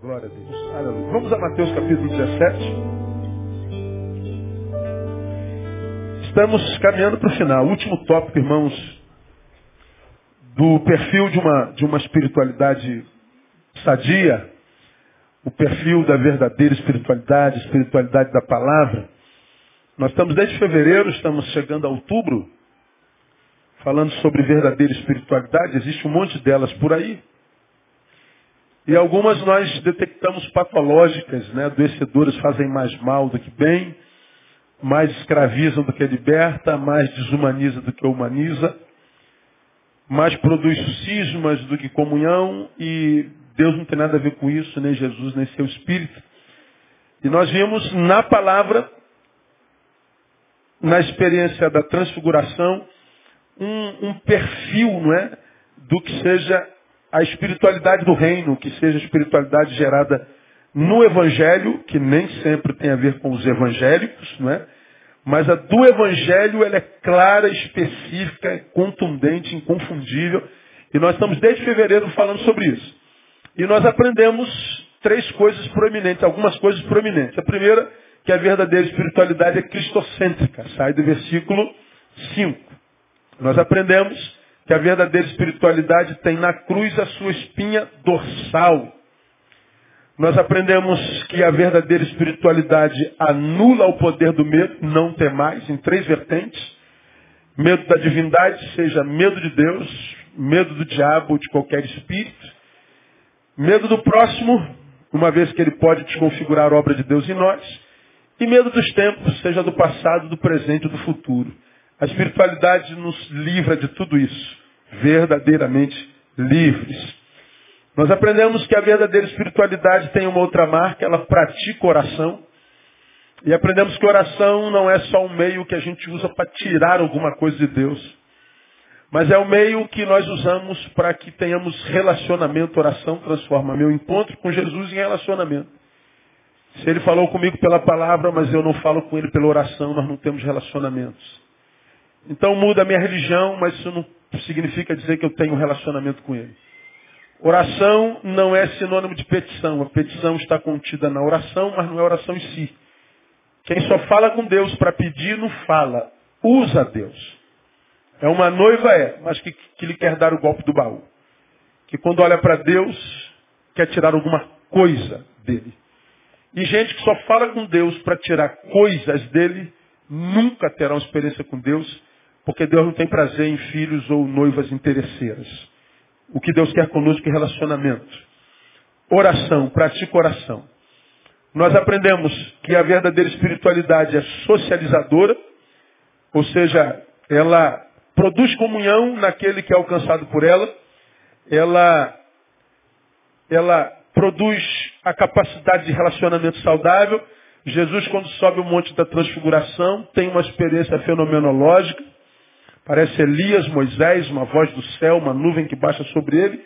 Glória a Deus. Aleluia. Vamos a Mateus capítulo 17. Estamos caminhando para o final. Último tópico, irmãos, do perfil de uma, de uma espiritualidade sadia, o perfil da verdadeira espiritualidade, espiritualidade da palavra. Nós estamos desde fevereiro, estamos chegando a outubro, falando sobre verdadeira espiritualidade. Existe um monte delas por aí. E algumas nós detectamos patológicas, né? Adoecedoras fazem mais mal do que bem, mais escravizam do que liberta, mais desumaniza do que humaniza, mais produz cismas do que comunhão e Deus não tem nada a ver com isso, nem Jesus, nem seu Espírito. E nós vimos na palavra, na experiência da transfiguração, um, um perfil, não é? Do que seja a espiritualidade do reino, que seja a espiritualidade gerada no Evangelho, que nem sempre tem a ver com os evangélicos, não é? Mas a do Evangelho ela é clara, específica, contundente, inconfundível. E nós estamos desde fevereiro falando sobre isso. E nós aprendemos três coisas proeminentes, algumas coisas proeminentes. A primeira, que a verdadeira espiritualidade é cristocêntrica, sai do versículo 5. Nós aprendemos que a verdadeira espiritualidade tem na cruz a sua espinha dorsal. Nós aprendemos que a verdadeira espiritualidade anula o poder do medo, não tem mais, em três vertentes. Medo da divindade, seja medo de Deus, medo do diabo ou de qualquer espírito. Medo do próximo, uma vez que ele pode desconfigurar a obra de Deus em nós. E medo dos tempos, seja do passado, do presente ou do futuro. A espiritualidade nos livra de tudo isso verdadeiramente livres. Nós aprendemos que a verdadeira espiritualidade tem uma outra marca, ela pratica oração. E aprendemos que oração não é só um meio que a gente usa para tirar alguma coisa de Deus. Mas é o meio que nós usamos para que tenhamos relacionamento. Oração transforma meu encontro com Jesus em relacionamento. Se ele falou comigo pela palavra, mas eu não falo com ele pela oração, nós não temos relacionamentos. Então muda a minha religião, mas isso não significa dizer que eu tenho um relacionamento com Ele. Oração não é sinônimo de petição. A petição está contida na oração, mas não é oração em si. Quem só fala com Deus para pedir, não fala. Usa Deus. É uma noiva, é, mas que, que lhe quer dar o golpe do baú. Que quando olha para Deus, quer tirar alguma coisa dele. E gente que só fala com Deus para tirar coisas dele, nunca terá uma experiência com Deus porque Deus não tem prazer em filhos ou noivas interesseiras. O que Deus quer conosco é relacionamento. Oração, pratica oração. Nós aprendemos que a verdadeira espiritualidade é socializadora, ou seja, ela produz comunhão naquele que é alcançado por ela, ela, ela produz a capacidade de relacionamento saudável. Jesus, quando sobe o monte da transfiguração, tem uma experiência fenomenológica, Parece Elias, Moisés, uma voz do céu, uma nuvem que baixa sobre ele.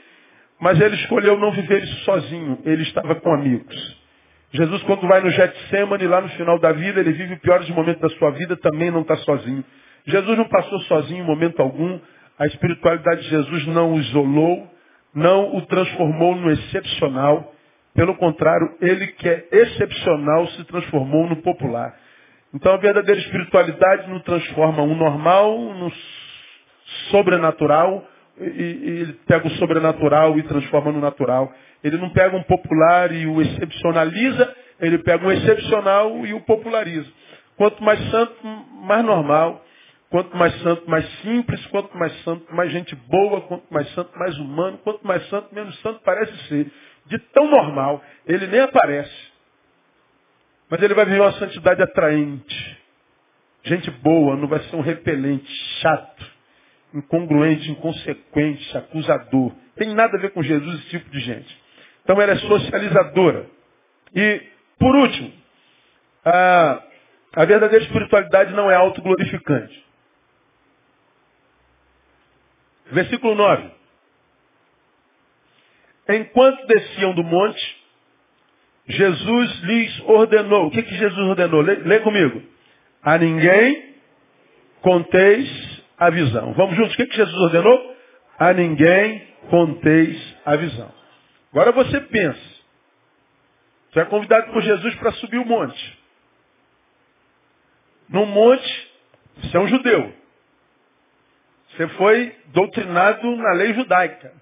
Mas ele escolheu não viver isso sozinho. Ele estava com amigos. Jesus, quando vai no Getsemane, lá no final da vida, ele vive os piores momentos da sua vida, também não está sozinho. Jesus não passou sozinho em momento algum. A espiritualidade de Jesus não o isolou, não o transformou no excepcional. Pelo contrário, ele que é excepcional se transformou no popular. Então a verdadeira espiritualidade não transforma um normal no sobrenatural e, e ele pega o sobrenatural e transforma no natural. Ele não pega um popular e o excepcionaliza, ele pega um excepcional e o populariza. Quanto mais santo, mais normal. Quanto mais santo, mais simples. Quanto mais santo, mais gente boa. Quanto mais santo, mais humano. Quanto mais santo, menos santo parece ser. De tão normal, ele nem aparece. Mas ele vai viver uma santidade atraente. Gente boa, não vai ser um repelente, chato, incongruente, inconsequente, acusador. Tem nada a ver com Jesus esse tipo de gente. Então ela é socializadora. E, por último, a, a verdadeira espiritualidade não é autoglorificante. Versículo 9. Enquanto desciam do monte, Jesus lhes ordenou. O que, que Jesus ordenou? Lê, lê comigo. A ninguém conteis a visão. Vamos juntos. O que, que Jesus ordenou? A ninguém conteis a visão. Agora você pensa. Tu é convidado por Jesus para subir o monte. No monte, você é um judeu. Você foi doutrinado na lei judaica.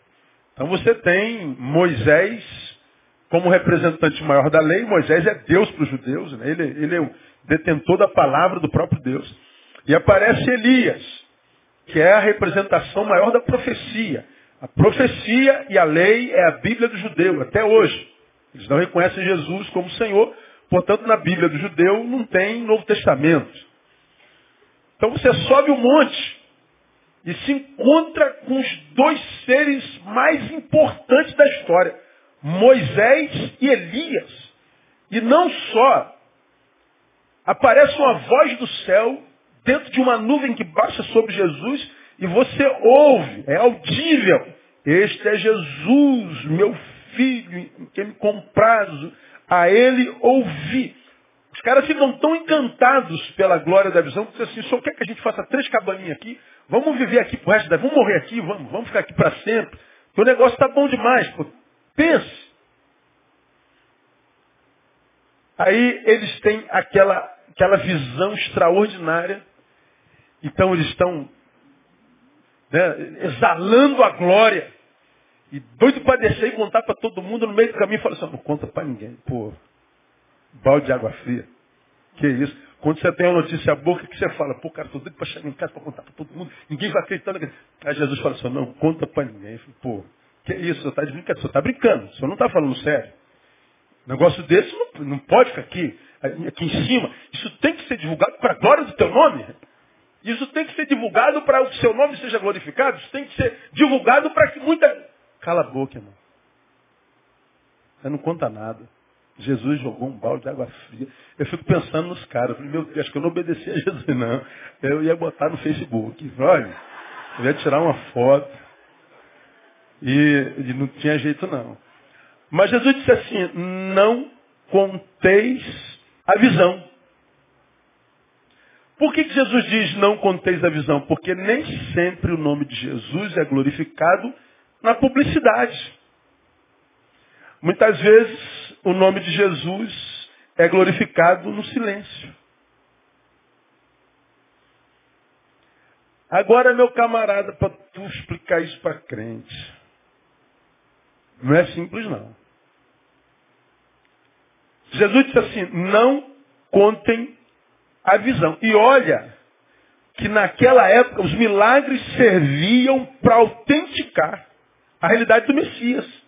Então você tem Moisés como representante maior da lei. Moisés é Deus para os judeus. Né? Ele, ele é o detentor da palavra do próprio Deus. E aparece Elias, que é a representação maior da profecia. A profecia e a lei é a Bíblia do judeu, até hoje. Eles não reconhecem Jesus como Senhor, portanto, na Bíblia do judeu não tem Novo Testamento. Então você sobe o monte e se encontra com os dois seres mais importantes da história, Moisés e Elias. E não só, aparece uma voz do céu dentro de uma nuvem que baixa sobre Jesus e você ouve, é audível. Este é Jesus, meu filho, em quem me comprazo, a ele ouvi. Os caras ficam tão encantados pela glória da visão que dizem assim, só quer que a gente faça três cabaninhas aqui, vamos viver aqui pro resto da vida, vamos morrer aqui, vamos, vamos ficar aqui para sempre. o negócio está bom demais, pô. Pense. Aí eles têm aquela, aquela visão extraordinária. Então eles estão né, exalando a glória. E doido para descer e contar para todo mundo no meio do caminho. Fala assim, não conta para ninguém. Pô, balde de água fria. Que isso? Quando você tem uma notícia boa, que você fala? Pô, cara, tô doido para chegar em casa para contar para todo mundo. Ninguém vai acreditar. Aí Jesus fala assim, não, conta para ninguém. Pô, que isso? Você está brincando? Você está brincando. Você não está falando sério. Negócio desse não, não pode ficar aqui, aqui em cima. Isso tem que ser divulgado para a glória do teu nome. Isso tem que ser divulgado para que o seu nome seja glorificado. Isso tem que ser divulgado para que muita. Cala a boca, irmão. Você não conta nada. Jesus jogou um balde de água fria. Eu fico pensando nos caras. Eu falei, meu Deus, acho que eu não obedeci a Jesus, não. Eu ia botar no Facebook. Olha, eu ia tirar uma foto. E, e não tinha jeito, não. Mas Jesus disse assim, não conteis a visão. Por que, que Jesus diz não conteis a visão? Porque nem sempre o nome de Jesus é glorificado na publicidade. Muitas vezes o nome de Jesus é glorificado no silêncio. Agora, meu camarada, para tu explicar isso para crente, não é simples não. Jesus disse assim, não contem a visão. E olha que naquela época os milagres serviam para autenticar a realidade do Messias.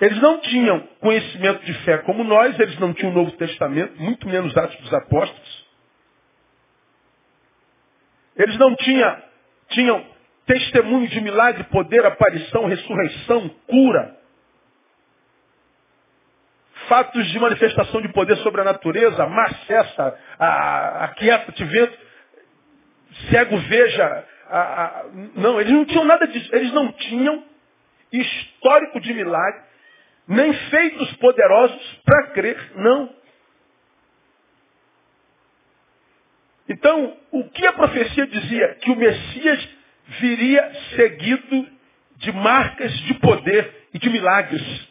Eles não tinham conhecimento de fé como nós, eles não tinham o Novo Testamento, muito menos Atos dos Apóstolos. Eles não tinham, tinham testemunho de milagre, poder, aparição, ressurreição, cura fatos de manifestação de poder sobre a natureza, mar cessa, aquieta-te vento, cego veja. A, a, não, eles não tinham nada disso. Eles não tinham histórico de milagre, nem feitos poderosos para crer, não. Então, o que a profecia dizia? Que o Messias viria seguido de marcas de poder e de milagres.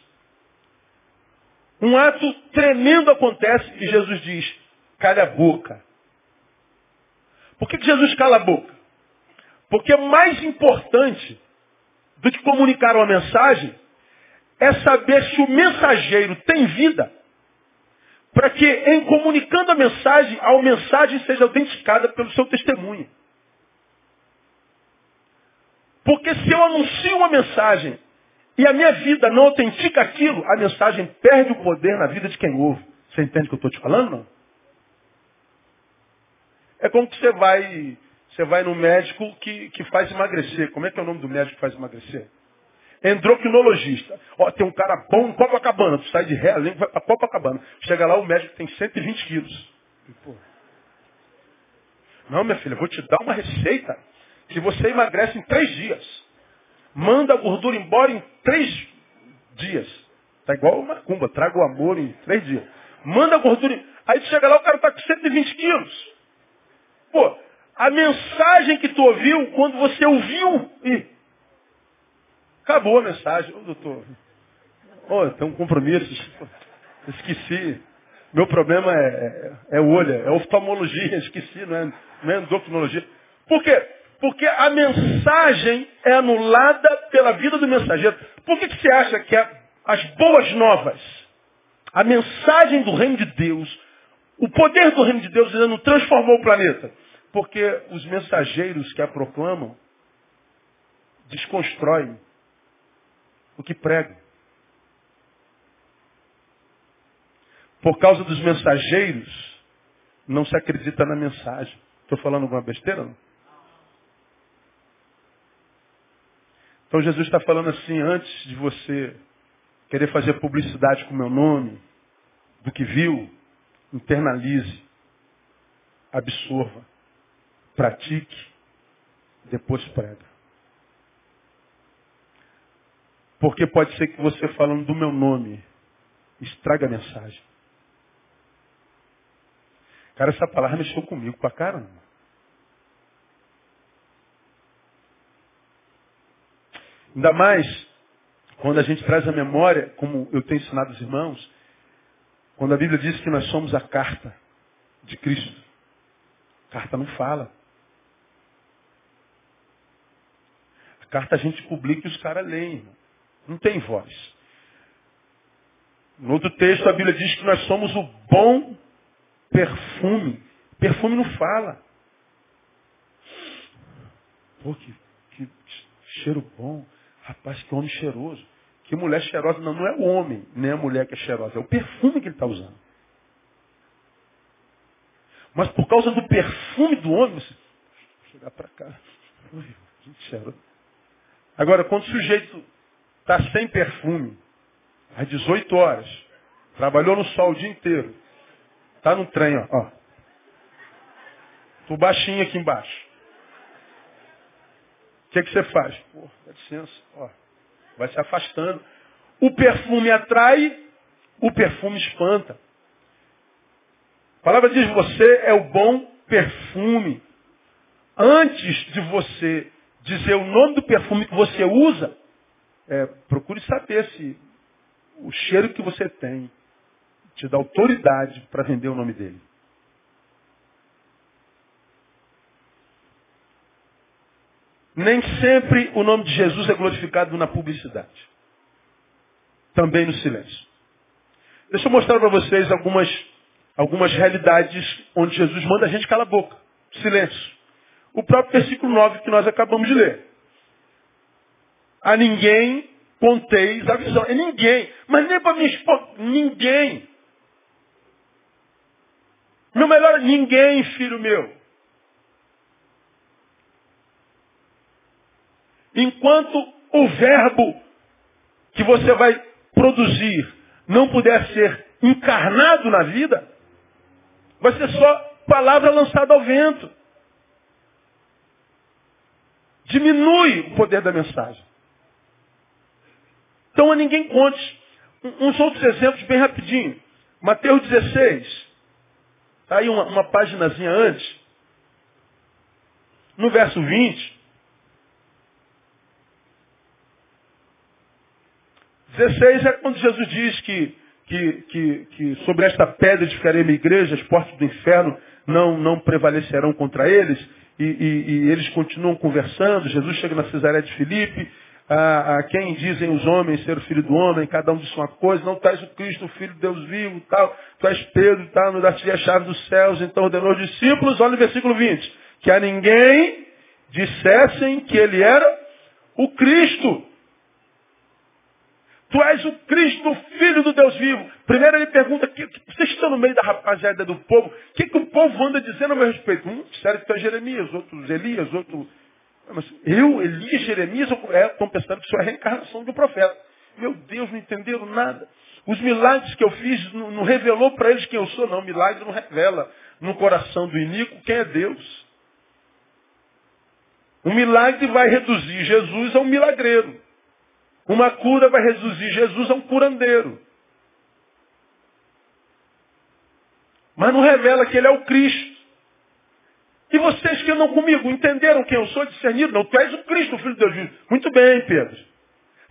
Um ato tremendo acontece e Jesus diz, cala a boca. Por que, que Jesus cala a boca? Porque mais importante do que comunicar uma mensagem é saber se o mensageiro tem vida, para que em comunicando a mensagem, a mensagem seja autenticada pelo seu testemunho. Porque se eu anuncio uma mensagem e a minha vida não autentica aquilo, a mensagem perde o poder na vida de quem ouve. Você entende o que eu estou te falando, não? É como que você vai, você vai no médico que, que faz emagrecer. Como é que é o nome do médico que faz emagrecer? Endocrinologista. Ó, tem um cara bom em Copacabana. Tu sai de Realengo, vai para Copacabana. Chega lá, o médico tem 120 quilos. Não, minha filha, vou te dar uma receita que você emagrece em três dias manda a gordura embora em três dias. Tá igual uma cumba, traga o amor em três dias. Manda a gordura. Aí tu chega lá, o cara está com 120 quilos. Pô, a mensagem que tu ouviu, quando você ouviu, e acabou a mensagem. Ô doutor, Oh, tem um compromisso. Esqueci. Meu problema é, é, é olho, é oftalmologia, esqueci, não é, não é endocrinologia. Por quê? Porque a mensagem é anulada pela vida do mensageiro. Por que, que você acha que é as boas novas, a mensagem do reino de Deus, o poder do reino de Deus ainda não transformou o planeta? Porque os mensageiros que a proclamam desconstroem o que pregam. Por causa dos mensageiros, não se acredita na mensagem. Estou falando alguma besteira? Não? Então Jesus está falando assim, antes de você querer fazer publicidade com o meu nome, do que viu, internalize, absorva, pratique, depois prega. Porque pode ser que você falando do meu nome estraga a mensagem. Cara, essa palavra mexeu comigo pra caramba. Ainda mais quando a gente traz a memória, como eu tenho ensinado os irmãos, quando a Bíblia diz que nós somos a carta de Cristo. A carta não fala. A carta a gente publica e os caras leem. Não tem voz. No outro texto a Bíblia diz que nós somos o bom perfume. Perfume não fala. Pô, que, que cheiro bom. Rapaz, que homem cheiroso. Que mulher cheirosa. Não, não é o homem, nem a mulher que é cheirosa. É o perfume que ele está usando. Mas por causa do perfume do homem, você... Vou chegar para cá. Ui, que cheiroso. Agora, quando o sujeito está sem perfume, às 18 horas, trabalhou no sol o dia inteiro, está no trem, ó. ó. Tô baixinho aqui embaixo. O que, que você faz? Pô, dá licença, ó. Vai se afastando. O perfume atrai, o perfume espanta. A palavra diz: você é o bom perfume. Antes de você dizer o nome do perfume que você usa, é, procure saber se o cheiro que você tem te dá autoridade para vender o nome dele. Nem sempre o nome de Jesus é glorificado na publicidade. Também no silêncio. Deixa eu mostrar para vocês algumas, algumas realidades onde Jesus manda a gente calar a boca. Silêncio. O próprio versículo 9 que nós acabamos de ler. A ninguém conteis a visão. É ninguém. Mas nem para minha esposa. Ninguém. Meu melhor, ninguém, filho meu. Enquanto o verbo que você vai produzir não puder ser encarnado na vida, vai ser só palavra lançada ao vento. Diminui o poder da mensagem. Então a ninguém conte. Uns outros exemplos bem rapidinho. Mateus 16. Está aí uma, uma paginazinha antes. No verso 20. 16 é quando Jesus diz que, que, que, que sobre esta pedra edificarei minha igreja, as portas do inferno não, não prevalecerão contra eles. E, e, e eles continuam conversando. Jesus chega na Cesareia de Filipe. A, a, quem dizem os homens ser o filho do homem, cada um diz uma coisa, não tu és o Cristo, o filho de Deus vivo, tal, tu és Pedro, tal, não dar-te a chave dos céus, então ordenou os discípulos, olha o versículo 20, que a ninguém dissessem que ele era o Cristo. Tu és o Cristo, o Filho do Deus vivo. Primeiro ele pergunta, que, vocês estão no meio da rapaziada do povo, o que, que o povo anda dizendo a meu respeito? Um disseram que tu é Jeremias, outros Elias, outro... Mas eu, Elias, Jeremias, é, estão pensando que isso é a reencarnação do profeta. Meu Deus, não entenderam nada. Os milagres que eu fiz não, não revelou para eles quem eu sou, não. Milagre não revela no coração do iníquo quem é Deus. O milagre vai reduzir Jesus a um milagreiro. Uma cura vai reduzir Jesus a um curandeiro. Mas não revela que ele é o Cristo. E vocês que andam comigo, entenderam quem eu sou, discerniram? Não, tu és o Cristo, o Filho de Deus. Muito bem, Pedro.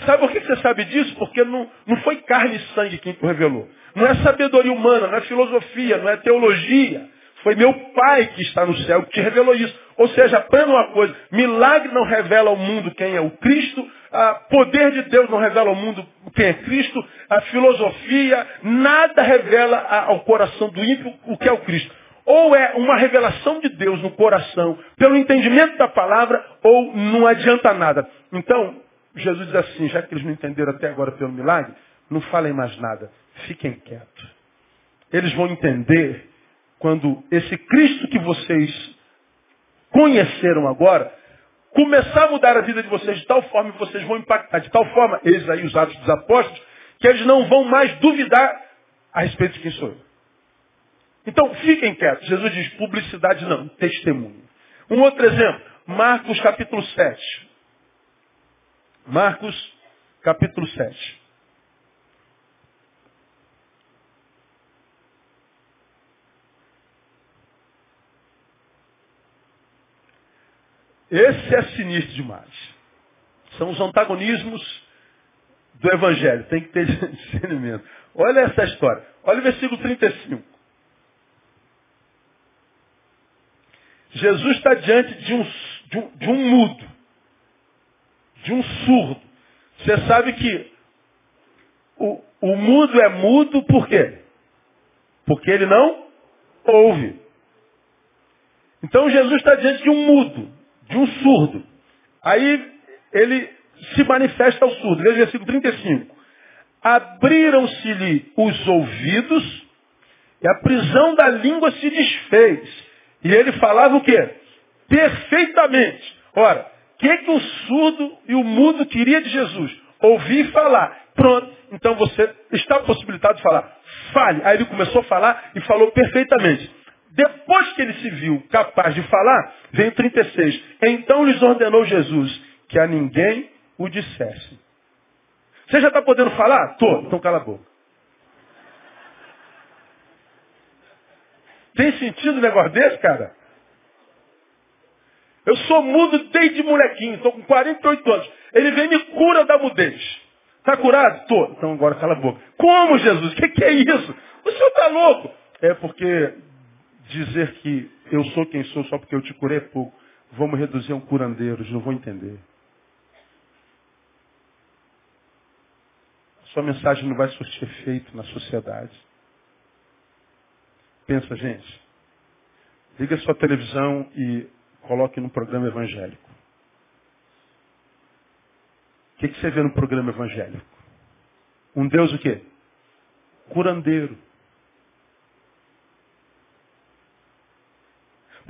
Sabe por que você sabe disso? Porque não, não foi carne e sangue quem te revelou. Não é sabedoria humana, não é filosofia, não é teologia. Foi meu pai que está no céu que te revelou isso. Ou seja, aprenda uma coisa. Milagre não revela ao mundo quem é o Cristo. A poder de Deus não revela ao mundo quem é Cristo. A filosofia, nada revela ao coração do ímpio o que é o Cristo. Ou é uma revelação de Deus no coração, pelo entendimento da palavra, ou não adianta nada. Então, Jesus diz assim, já que eles não entenderam até agora pelo milagre, não falem mais nada, fiquem quietos. Eles vão entender quando esse Cristo que vocês conheceram agora, começar a mudar a vida de vocês de tal forma que vocês vão impactar, de tal forma, eles aí, os atos dos apóstolos, que eles não vão mais duvidar a respeito de quem sou eu. Então, fiquem quietos. Jesus diz, publicidade não, testemunho. Um outro exemplo, Marcos capítulo 7. Marcos capítulo 7. Esse é sinistro demais. São os antagonismos do Evangelho. Tem que ter discernimento. Olha essa história. Olha o versículo 35. Jesus está diante de um, de um, de um mudo, de um surdo. Você sabe que o, o mudo é mudo por quê? Porque ele não ouve. Então Jesus está diante de um mudo, de um surdo. Aí ele se manifesta ao surdo. Veja o versículo 35. Abriram-se-lhe os ouvidos e a prisão da língua se desfez. E ele falava o quê? Perfeitamente. Ora, o que, que o surdo e o mudo queria de Jesus? Ouvir e falar. Pronto. Então você está possibilitado de falar. Fale. Aí ele começou a falar e falou perfeitamente. Depois que ele se viu capaz de falar, veio 36. Então lhes ordenou Jesus que a ninguém o dissesse. Você já está podendo falar? Tô. Então cala a boca. Tem sentido um negócio desse, cara? Eu sou mudo desde molequinho, estou com 48 anos. Ele vem e me cura da mudez. Está curado? Tô. Então agora cala a boca. Como, Jesus? O que, que é isso? O senhor está louco? É porque dizer que eu sou quem sou só porque eu te curei é pouco. Vamos reduzir a um curandeiro, eles não vão entender. Sua mensagem não vai surtir efeito na sociedade. Pensa, gente. Liga sua televisão e coloque no programa evangélico. O que, que você vê no programa evangélico? Um Deus o quê? Curandeiro.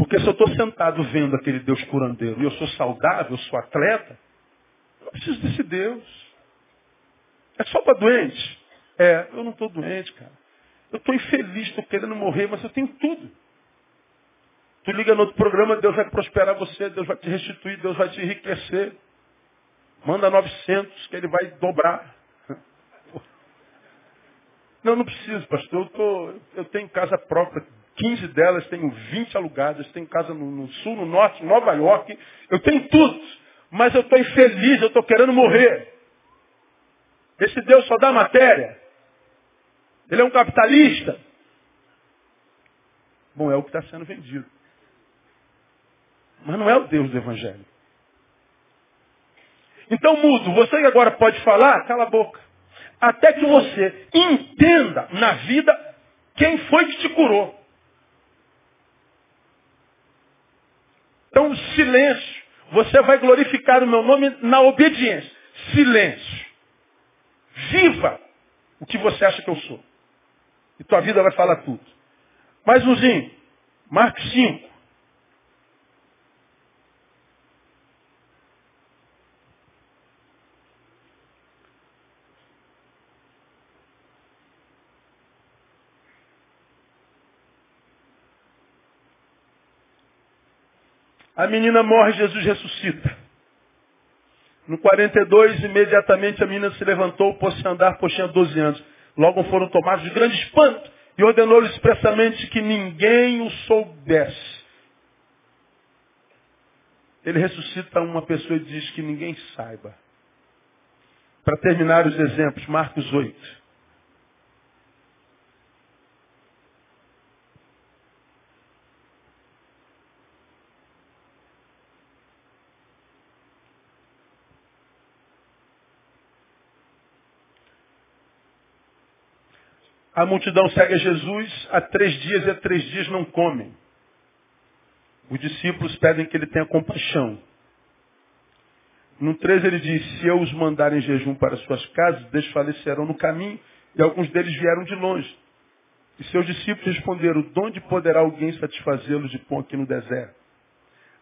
Porque se eu estou sentado vendo aquele Deus curandeiro e eu sou saudável, eu sou atleta, eu preciso desse Deus. É só para doente? É, eu não estou doente, cara. Eu estou infeliz, estou querendo morrer, mas eu tenho tudo. Tu liga no outro programa, Deus vai prosperar você, Deus vai te restituir, Deus vai te enriquecer. Manda 900 que ele vai dobrar. Não, não preciso, pastor. Eu, tô, eu tenho casa própria, 15 delas, tenho 20 alugadas, tenho casa no, no sul, no norte, Nova York. Eu tenho tudo. Mas eu estou infeliz, eu estou querendo morrer. Esse Deus só dá matéria. Ele é um capitalista. Bom, é o que está sendo vendido. Mas não é o Deus do Evangelho. Então, mudo, você que agora pode falar, cala a boca. Até que você entenda na vida quem foi que te curou. Então, silêncio. Você vai glorificar o meu nome na obediência. Silêncio. Viva o que você acha que eu sou. E tua vida vai falar tudo. Mais umzinho. Marcos 5. A menina morre, Jesus ressuscita. No 42, imediatamente a menina se levantou, pôs-se a andar, pois tinha 12 anos. Logo foram tomados de grande espanto e ordenou-lhe expressamente que ninguém o soubesse. Ele ressuscita uma pessoa e diz que ninguém saiba. Para terminar os exemplos, Marcos 8. A multidão segue a Jesus, há três dias e há três dias não comem. Os discípulos pedem que ele tenha compaixão. No 13 ele diz, se eu os mandar em jejum para suas casas, desfalecerão no caminho, e alguns deles vieram de longe. E seus discípulos responderam, de onde poderá alguém satisfazê-los de pão aqui no deserto?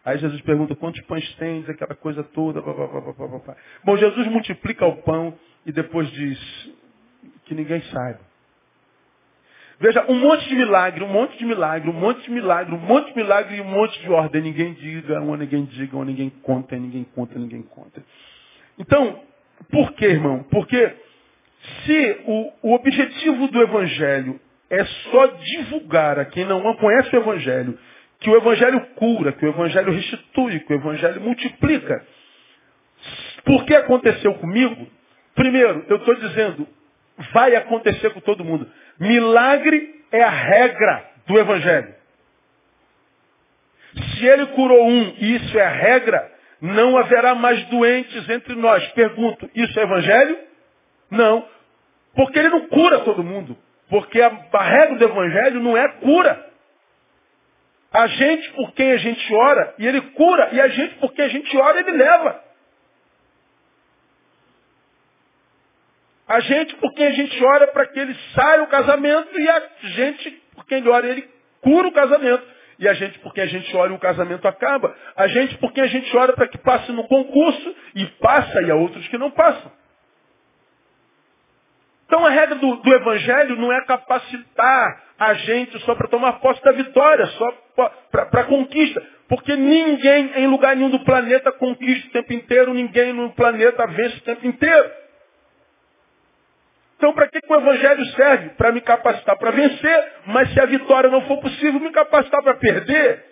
Aí Jesus pergunta, quantos pães tens? Aquela coisa toda. Blá, blá, blá, Bom, Jesus multiplica o pão e depois diz que ninguém saiba. Veja, um monte de milagre, um monte de milagre, um monte de milagre, um monte de milagre e um monte de ordem. Ninguém diga, uma ninguém diga, uma ninguém conta, ninguém conta, ninguém conta. Então, por quê, irmão? Porque se o, o objetivo do Evangelho é só divulgar a quem não conhece o Evangelho, que o Evangelho cura, que o Evangelho restitui, que o Evangelho multiplica. Por que aconteceu comigo? Primeiro, eu estou dizendo, vai acontecer com todo mundo. Milagre é a regra do Evangelho. Se ele curou um e isso é a regra, não haverá mais doentes entre nós. Pergunto, isso é Evangelho? Não. Porque ele não cura todo mundo. Porque a, regra do Evangelho não é cura. A gente por quem a gente ora, e ele cura, e a gente por quem a gente ora, ele leva. A gente por quem a gente ora para que ele saia o casamento e a gente por quem ele ora ele cura o casamento. E a gente por quem a gente ora e o casamento acaba. A gente por quem a gente ora para que passe no concurso e passa e há outros que não passam. Então a regra do, do Evangelho não é capacitar a gente só para tomar posse da vitória, só para a conquista. Porque ninguém em lugar nenhum do planeta conquista o tempo inteiro, ninguém no planeta vence o tempo inteiro. Então, para que, que o Evangelho serve? Para me capacitar para vencer, mas se a vitória não for possível, me capacitar para perder.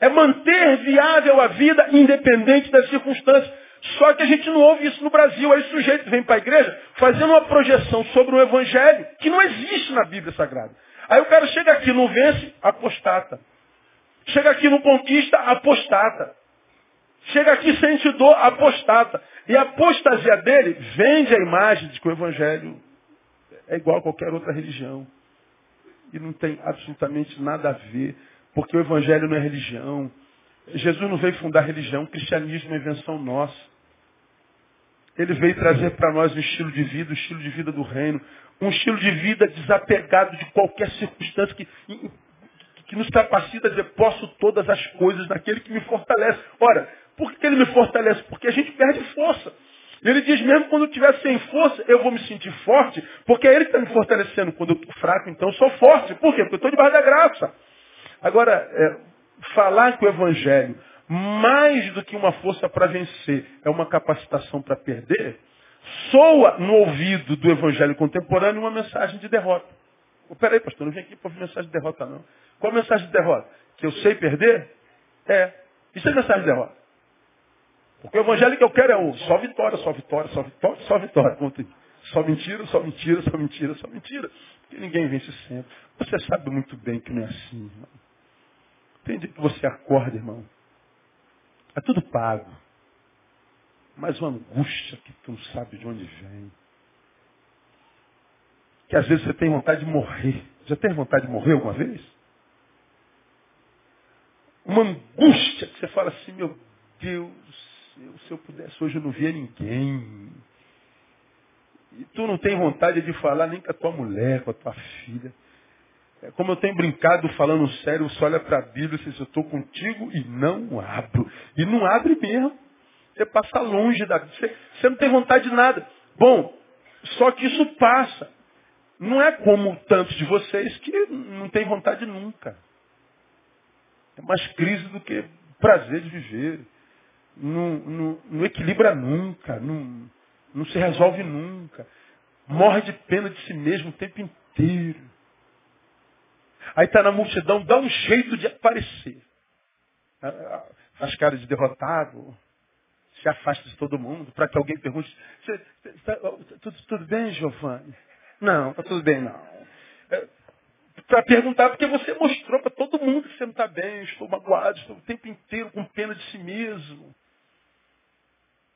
É manter viável a vida independente das circunstâncias. Só que a gente não ouve isso no Brasil. Aí o sujeito vem para a igreja fazendo uma projeção sobre o Evangelho que não existe na Bíblia Sagrada. Aí o cara chega aqui, não vence, apostata. Chega aqui, não conquista, apostata. Chega aqui, sente dor, apostata. E a apostasia dele vende a imagem de que o Evangelho é igual a qualquer outra religião. E não tem absolutamente nada a ver, porque o Evangelho não é religião. Jesus não veio fundar religião, o cristianismo é invenção nossa. Ele veio trazer para nós um estilo de vida, um estilo de vida do reino, um estilo de vida desapegado de qualquer circunstância que, que nos capacita a dizer, posso todas as coisas naquele que me fortalece. Ora, por que ele me fortalece? Porque a gente perde força. Ele diz, mesmo quando eu estiver sem força, eu vou me sentir forte, porque é ele que está me fortalecendo. Quando eu estou fraco, então eu sou forte. Por quê? Porque eu estou debaixo da graça. Agora, é, falar que o Evangelho, mais do que uma força para vencer, é uma capacitação para perder, soa no ouvido do Evangelho contemporâneo uma mensagem de derrota. Oh, peraí, pastor, não vim aqui para ouvir mensagem de derrota, não. Qual a mensagem de derrota? Que eu sei perder? É. Isso é mensagem de derrota. Porque o evangelho que eu quero é o só vitória, só vitória, só vitória, só vitória. Só mentira, só mentira, só mentira, só mentira. Porque ninguém vence sempre. Você sabe muito bem que não é assim, irmão. Tem dia que você acorda, irmão. É tudo pago. Mas uma angústia que tu não sabe de onde vem. Que às vezes você tem vontade de morrer. Já tem vontade de morrer alguma vez? Uma angústia que você fala assim, meu Deus, eu, se eu pudesse hoje eu não via ninguém. E tu não tem vontade de falar nem com a tua mulher, com a tua filha. É como eu tenho brincado falando sério, você olha para a Bíblia e diz, eu estou contigo e não abro. E não abre mesmo. Você passa longe da você, você não tem vontade de nada. Bom, só que isso passa. Não é como tantos de vocês que não tem vontade nunca. É mais crise do que prazer de viver não, não, não equilibra nunca, não, não se resolve nunca. Morre de pena de si mesmo o tempo inteiro. Aí está na multidão, dá um jeito de aparecer. Faz cara de derrotado. se afasta de todo mundo, para que alguém pergunte, tá, tudo, tudo bem, Giovanni? Não, está tudo bem, não. É, para perguntar, porque você mostrou para todo mundo que você não está bem, estou magoado, estou o tempo inteiro com pena de si mesmo.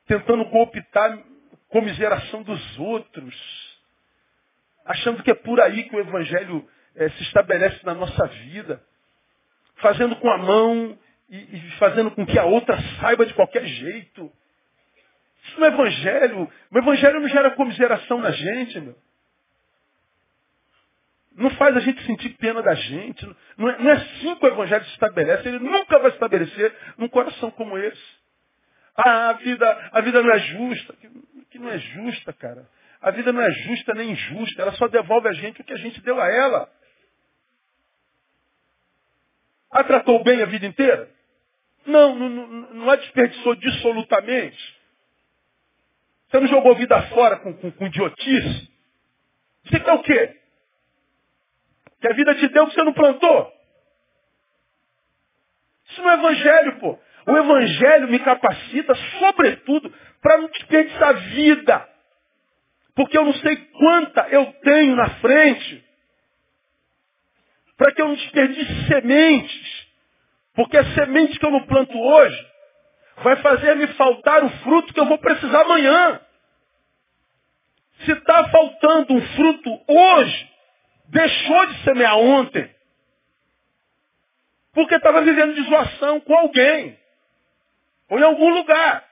Tentando cooptar comiseração dos outros. Achando que é por aí que o Evangelho é, se estabelece na nossa vida. Fazendo com a mão e, e fazendo com que a outra saiba de qualquer jeito. Isso não é Evangelho. O Evangelho não gera comiseração na gente, meu. Não faz a gente sentir pena da gente. Não é, não é assim que o Evangelho se estabelece. Ele nunca vai estabelecer num coração como esse. Ah, a vida, a vida não é justa. Que, não é justa, cara. A vida não é justa nem injusta. Ela só devolve a gente o que a gente deu a ela. A tratou bem a vida inteira? Não, não, não, não a desperdiçou dissolutamente. Você não jogou vida fora com, com, com idiotice? Você quer o quê? Que a vida te deu que você não plantou. Isso não é evangelho, pô. O evangelho me capacita, sobretudo, para não desperdiçar vida. Porque eu não sei quanta eu tenho na frente. Para que eu não desperdice sementes. Porque a semente que eu não planto hoje vai fazer me faltar o fruto que eu vou precisar amanhã. Se está faltando um fruto hoje, deixou de semear ontem. Porque estava vivendo de zoação com alguém. Ou em algum lugar.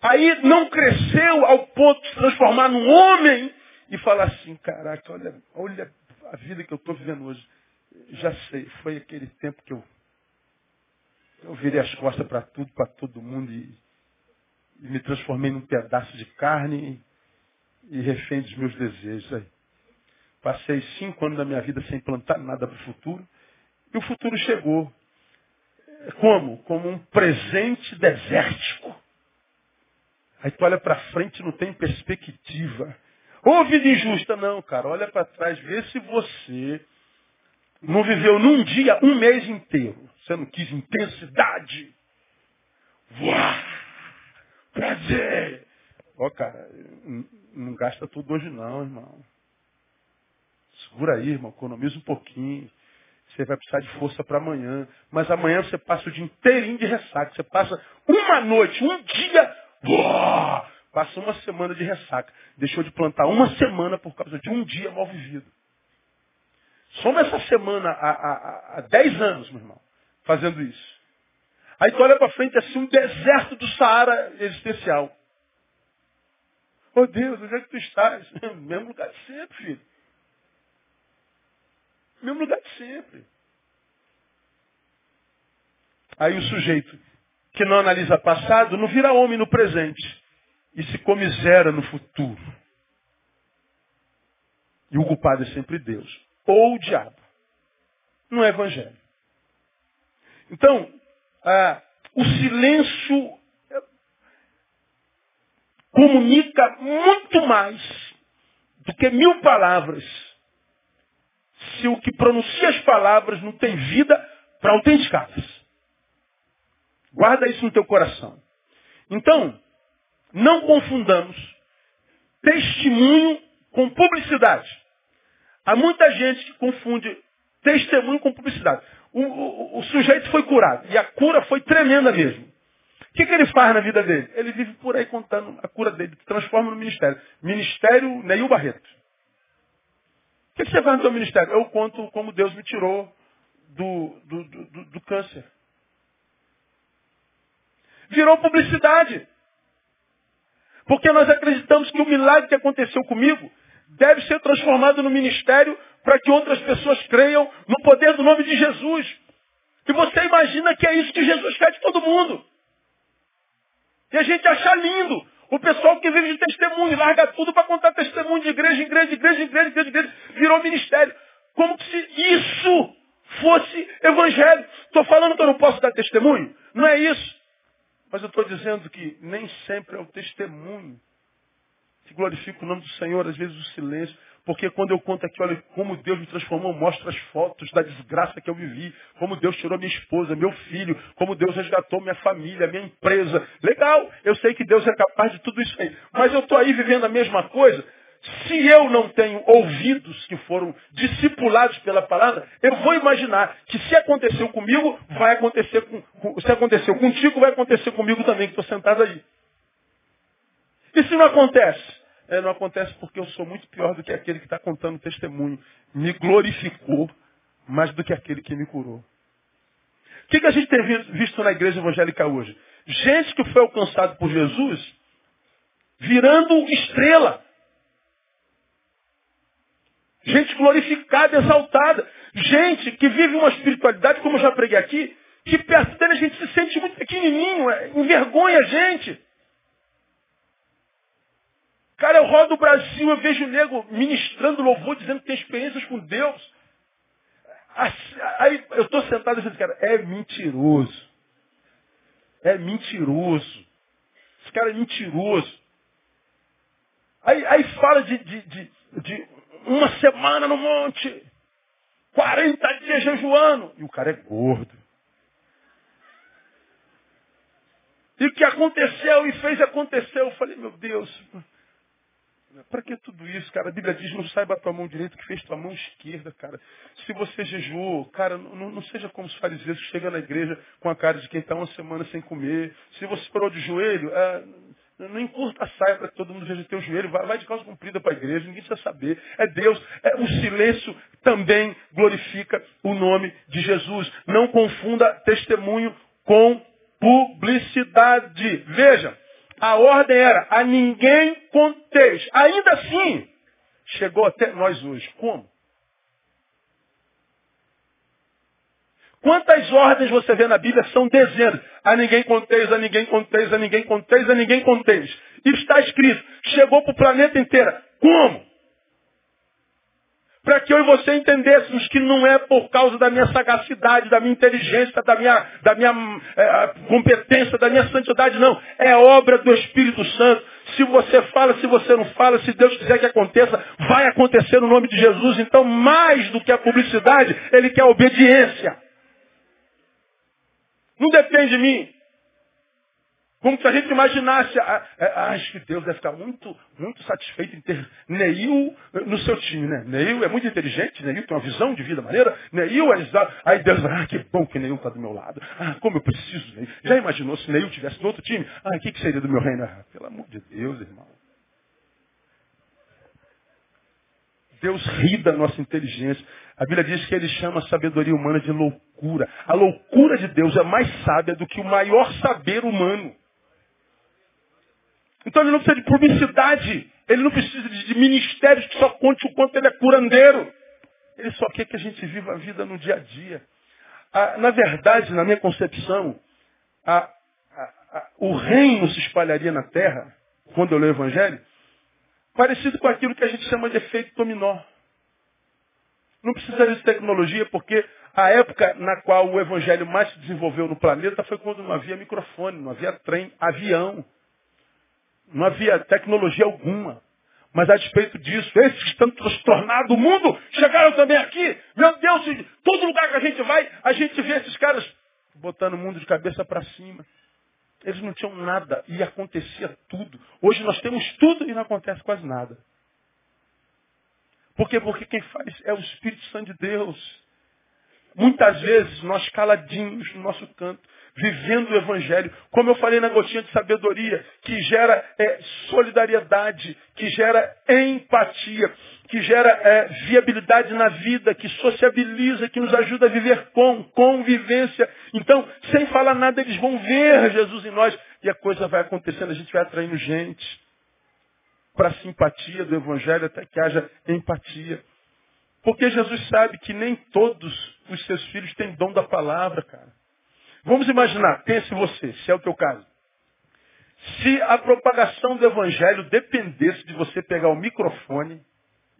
Aí não cresceu ao ponto de se transformar num homem e falar assim, caraca, olha, olha a vida que eu estou vivendo hoje. Já sei, foi aquele tempo que eu, eu virei as costas para tudo, para todo mundo e, e me transformei num pedaço de carne e refém dos meus desejos. Aí. Passei cinco anos da minha vida sem plantar nada para o futuro. E o futuro chegou. Como? Como um presente desértico. Aí tu olha para frente não tem perspectiva. Ô vida injusta, não, cara. Olha para trás, vê se você não viveu num dia, um mês inteiro. Você não quis intensidade. Uau! Prazer! Ó, cara, não gasta tudo hoje não, irmão. Segura aí, irmão, economiza um pouquinho. Você vai precisar de força para amanhã. Mas amanhã você passa o dia inteirinho de ressaca. Você passa uma noite, um dia, passa uma semana de ressaca. Deixou de plantar uma semana por causa de um dia mal vivido. Soma essa semana há, há, há dez anos, meu irmão, fazendo isso. Aí tu olha para frente assim, um deserto do Saara existencial. Oh Deus, onde é que tu estás? Mesmo lugar de sempre, filho. Mesmo lugar de sempre. Aí o sujeito que não analisa passado não vira homem no presente e se comisera no futuro. E o culpado é sempre Deus. Ou o diabo. Não é evangelho. Então, ah, o silêncio comunica muito mais do que mil palavras. Se o que pronuncia as palavras não tem vida para autenticá-las. Guarda isso no teu coração. Então, não confundamos testemunho com publicidade. Há muita gente que confunde testemunho com publicidade. O, o, o sujeito foi curado e a cura foi tremenda mesmo que, que ele faz na vida dele? Ele vive por aí contando a cura dele, transforma no ministério. Ministério Neil Barreto. Que você faz no seu ministério? Eu conto como Deus me tirou do, do, do, do câncer. Virou publicidade. Porque nós acreditamos que o milagre que aconteceu comigo deve ser transformado no ministério para que outras pessoas creiam no poder do nome de Jesus. E você imagina que é isso que Jesus quer de todo mundo. E a gente acha lindo. O pessoal que vive de testemunho, larga tudo para contar testemunho de igreja, igreja, igreja, igreja, igreja, igreja, virou ministério. Como se isso fosse evangelho. Estou falando que eu não posso dar testemunho? Não é isso. Mas eu estou dizendo que nem sempre é o testemunho que glorifica o nome do Senhor, às vezes o silêncio. Porque quando eu conto aqui, olha como Deus me transformou, mostro as fotos da desgraça que eu vivi, como Deus tirou minha esposa, meu filho, como Deus resgatou minha família, minha empresa. Legal, eu sei que Deus é capaz de tudo isso aí. Mas eu estou aí vivendo a mesma coisa. Se eu não tenho ouvidos que foram discipulados pela palavra, eu vou imaginar que se aconteceu comigo, vai acontecer com, se aconteceu contigo, vai acontecer comigo também, que estou sentado aí. E se não acontece? É, não acontece porque eu sou muito pior do que aquele que está contando testemunho. Me glorificou mais do que aquele que me curou. O que, que a gente tem visto na igreja evangélica hoje? Gente que foi alcançado por Jesus virando estrela. Gente glorificada, exaltada. Gente que vive uma espiritualidade, como eu já preguei aqui, que perto dele a gente se sente muito pequenininho, é, envergonha a gente. Cara, eu rodo o Brasil, eu vejo o nego ministrando louvor, dizendo que tem experiências com Deus. Aí eu estou sentado e dizendo, cara, é mentiroso. É mentiroso. Esse cara é mentiroso. Aí, aí fala de, de, de, de uma semana no monte, 40 dias jejuando, e o cara é gordo. E o que aconteceu e fez acontecer, eu falei, meu Deus, para que tudo isso, cara? A Bíblia diz, não saiba a tua mão direita que fez tua mão esquerda, cara. Se você jejuou, cara, não, não seja como os fariseus que chegam na igreja com a cara de quem está uma semana sem comer. Se você parou de joelho, é, não encurta a saia para que todo mundo veja teu joelho. Vai, vai de calça comprida para a igreja, ninguém precisa saber. É Deus. É, o silêncio também glorifica o nome de Jesus. Não confunda testemunho com publicidade. Veja, a ordem era, a ninguém conteis. Ainda assim, chegou até nós hoje. Como? Quantas ordens você vê na Bíblia são dezenas? A ninguém conteis, a ninguém conteis, a ninguém conteis, a ninguém conteis. Está escrito. Chegou para o planeta inteiro. Como? Para que eu e você entendêssemos que não é por causa da minha sagacidade, da minha inteligência, da minha, da minha é, competência, da minha santidade, não. É obra do Espírito Santo. Se você fala, se você não fala, se Deus quiser que aconteça, vai acontecer no nome de Jesus. Então, mais do que a publicidade, Ele quer obediência. Não depende de mim. Como se a gente imaginasse, acho que Deus deve ficar muito, muito satisfeito em ter Neil no seu time, né? Neil é muito inteligente, Neil tem uma visão de vida maneira, Neil é exato. Aí Deus vai, ah, que bom que Neil está do meu lado. Ah, como eu preciso, Neil. Já imaginou se Neil tivesse no outro time? Ah, o que, que seria do meu reino? Ah, pelo amor de Deus, irmão. Deus ri da nossa inteligência. A Bíblia diz que ele chama a sabedoria humana de loucura. A loucura de Deus é mais sábia do que o maior saber humano. Então ele não precisa de publicidade. Ele não precisa de ministérios que só conte o quanto ele é curandeiro. Ele só quer que a gente viva a vida no dia a dia. Ah, na verdade, na minha concepção, a, a, o reino se espalharia na terra, quando eu leio o Evangelho, parecido com aquilo que a gente chama de efeito dominó. Não precisaria de tecnologia, porque a época na qual o Evangelho mais se desenvolveu no planeta foi quando não havia microfone, não havia trem, avião. Não havia tecnologia alguma. Mas a despeito disso, esses que estão transtornados o mundo chegaram também aqui. Meu Deus, todo lugar que a gente vai, a gente vê esses caras botando o mundo de cabeça para cima. Eles não tinham nada e acontecia tudo. Hoje nós temos tudo e não acontece quase nada. Por quê? Porque quem faz é o Espírito Santo de Deus. Muitas vezes nós caladinhos no nosso canto, vivendo o Evangelho, como eu falei na gotinha de sabedoria, que gera é, solidariedade, que gera empatia, que gera é, viabilidade na vida, que sociabiliza, que nos ajuda a viver com convivência. Então, sem falar nada, eles vão ver Jesus em nós e a coisa vai acontecendo, a gente vai atraindo gente para a simpatia do Evangelho até que haja empatia. Porque Jesus sabe que nem todos os seus filhos têm dom da palavra, cara. Vamos imaginar, pense você, se é o teu caso. Se a propagação do evangelho dependesse de você pegar o microfone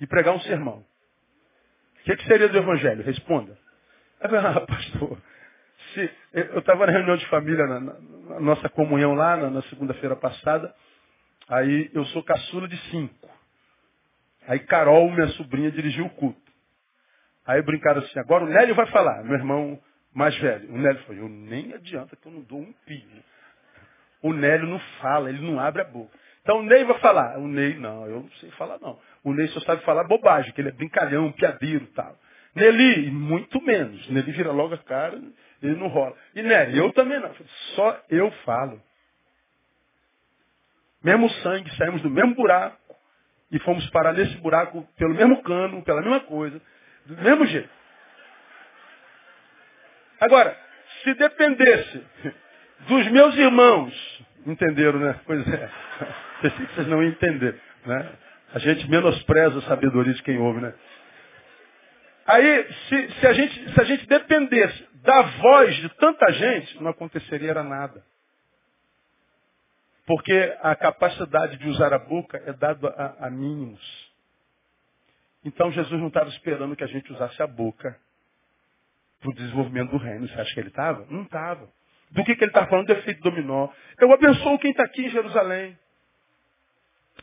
e pregar um sermão, o que, que, seria do evangelho? Responda. Ah, pastor, se, eu estava na reunião de família, na, na nossa comunhão lá, na, na segunda-feira passada, aí eu sou caçula de cinco. Aí Carol, minha sobrinha, dirigiu o culto. Aí brincaram assim, agora o Nélio vai falar, meu irmão mais velho. O Nélio falou, eu nem adianta que eu não dou um pio. O Nélio não fala, ele não abre a boca. Então o Ney vai falar. O Ney, não, eu não sei falar não. O Ney só sabe falar bobagem, que ele é brincalhão, piadeiro e tal. Nelly, muito menos. Nelly vira logo a cara, ele não rola. E Nelly, eu também não. Só eu falo. Mesmo sangue, saímos do mesmo buraco e fomos parar nesse buraco pelo mesmo cano, pela mesma coisa, do mesmo jeito. Agora, se dependesse dos meus irmãos, entenderam, né? Pois é. Pensei que vocês não entenderam, né? A gente menospreza a sabedoria de quem ouve, né? Aí, se, se, a gente, se a gente dependesse da voz de tanta gente, não aconteceria nada. Porque a capacidade de usar a boca é dada a, a mínimos. Então Jesus não estava esperando que a gente usasse a boca para o desenvolvimento do reino. Você acha que ele estava? Não estava. Do que, que ele estava falando? Do efeito dominó. Eu abençoo quem está aqui em Jerusalém.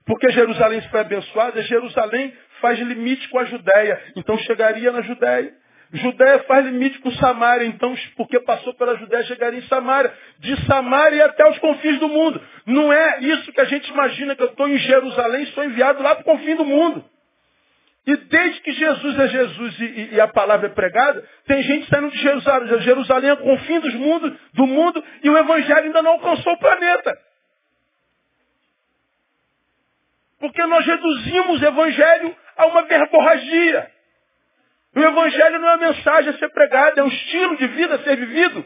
Porque Jerusalém foi abençoada, Jerusalém faz limite com a Judéia. Então chegaria na Judéia. Judéia faz limite com Samaria, então, porque passou pela Judéia, chegaria em Samaria. De Samaria até os confins do mundo. Não é isso que a gente imagina, que eu estou em Jerusalém e sou enviado lá para o confim do mundo. E desde que Jesus é Jesus e, e, a palavra é pregada, tem gente saindo de Jerusalém, Jerusalém é o confim dos mundo, do mundo e o evangelho ainda não alcançou o planeta. Porque nós reduzimos o evangelho a uma verborragia. O Evangelho não é uma mensagem a ser pregada, é um estilo de vida a ser vivido.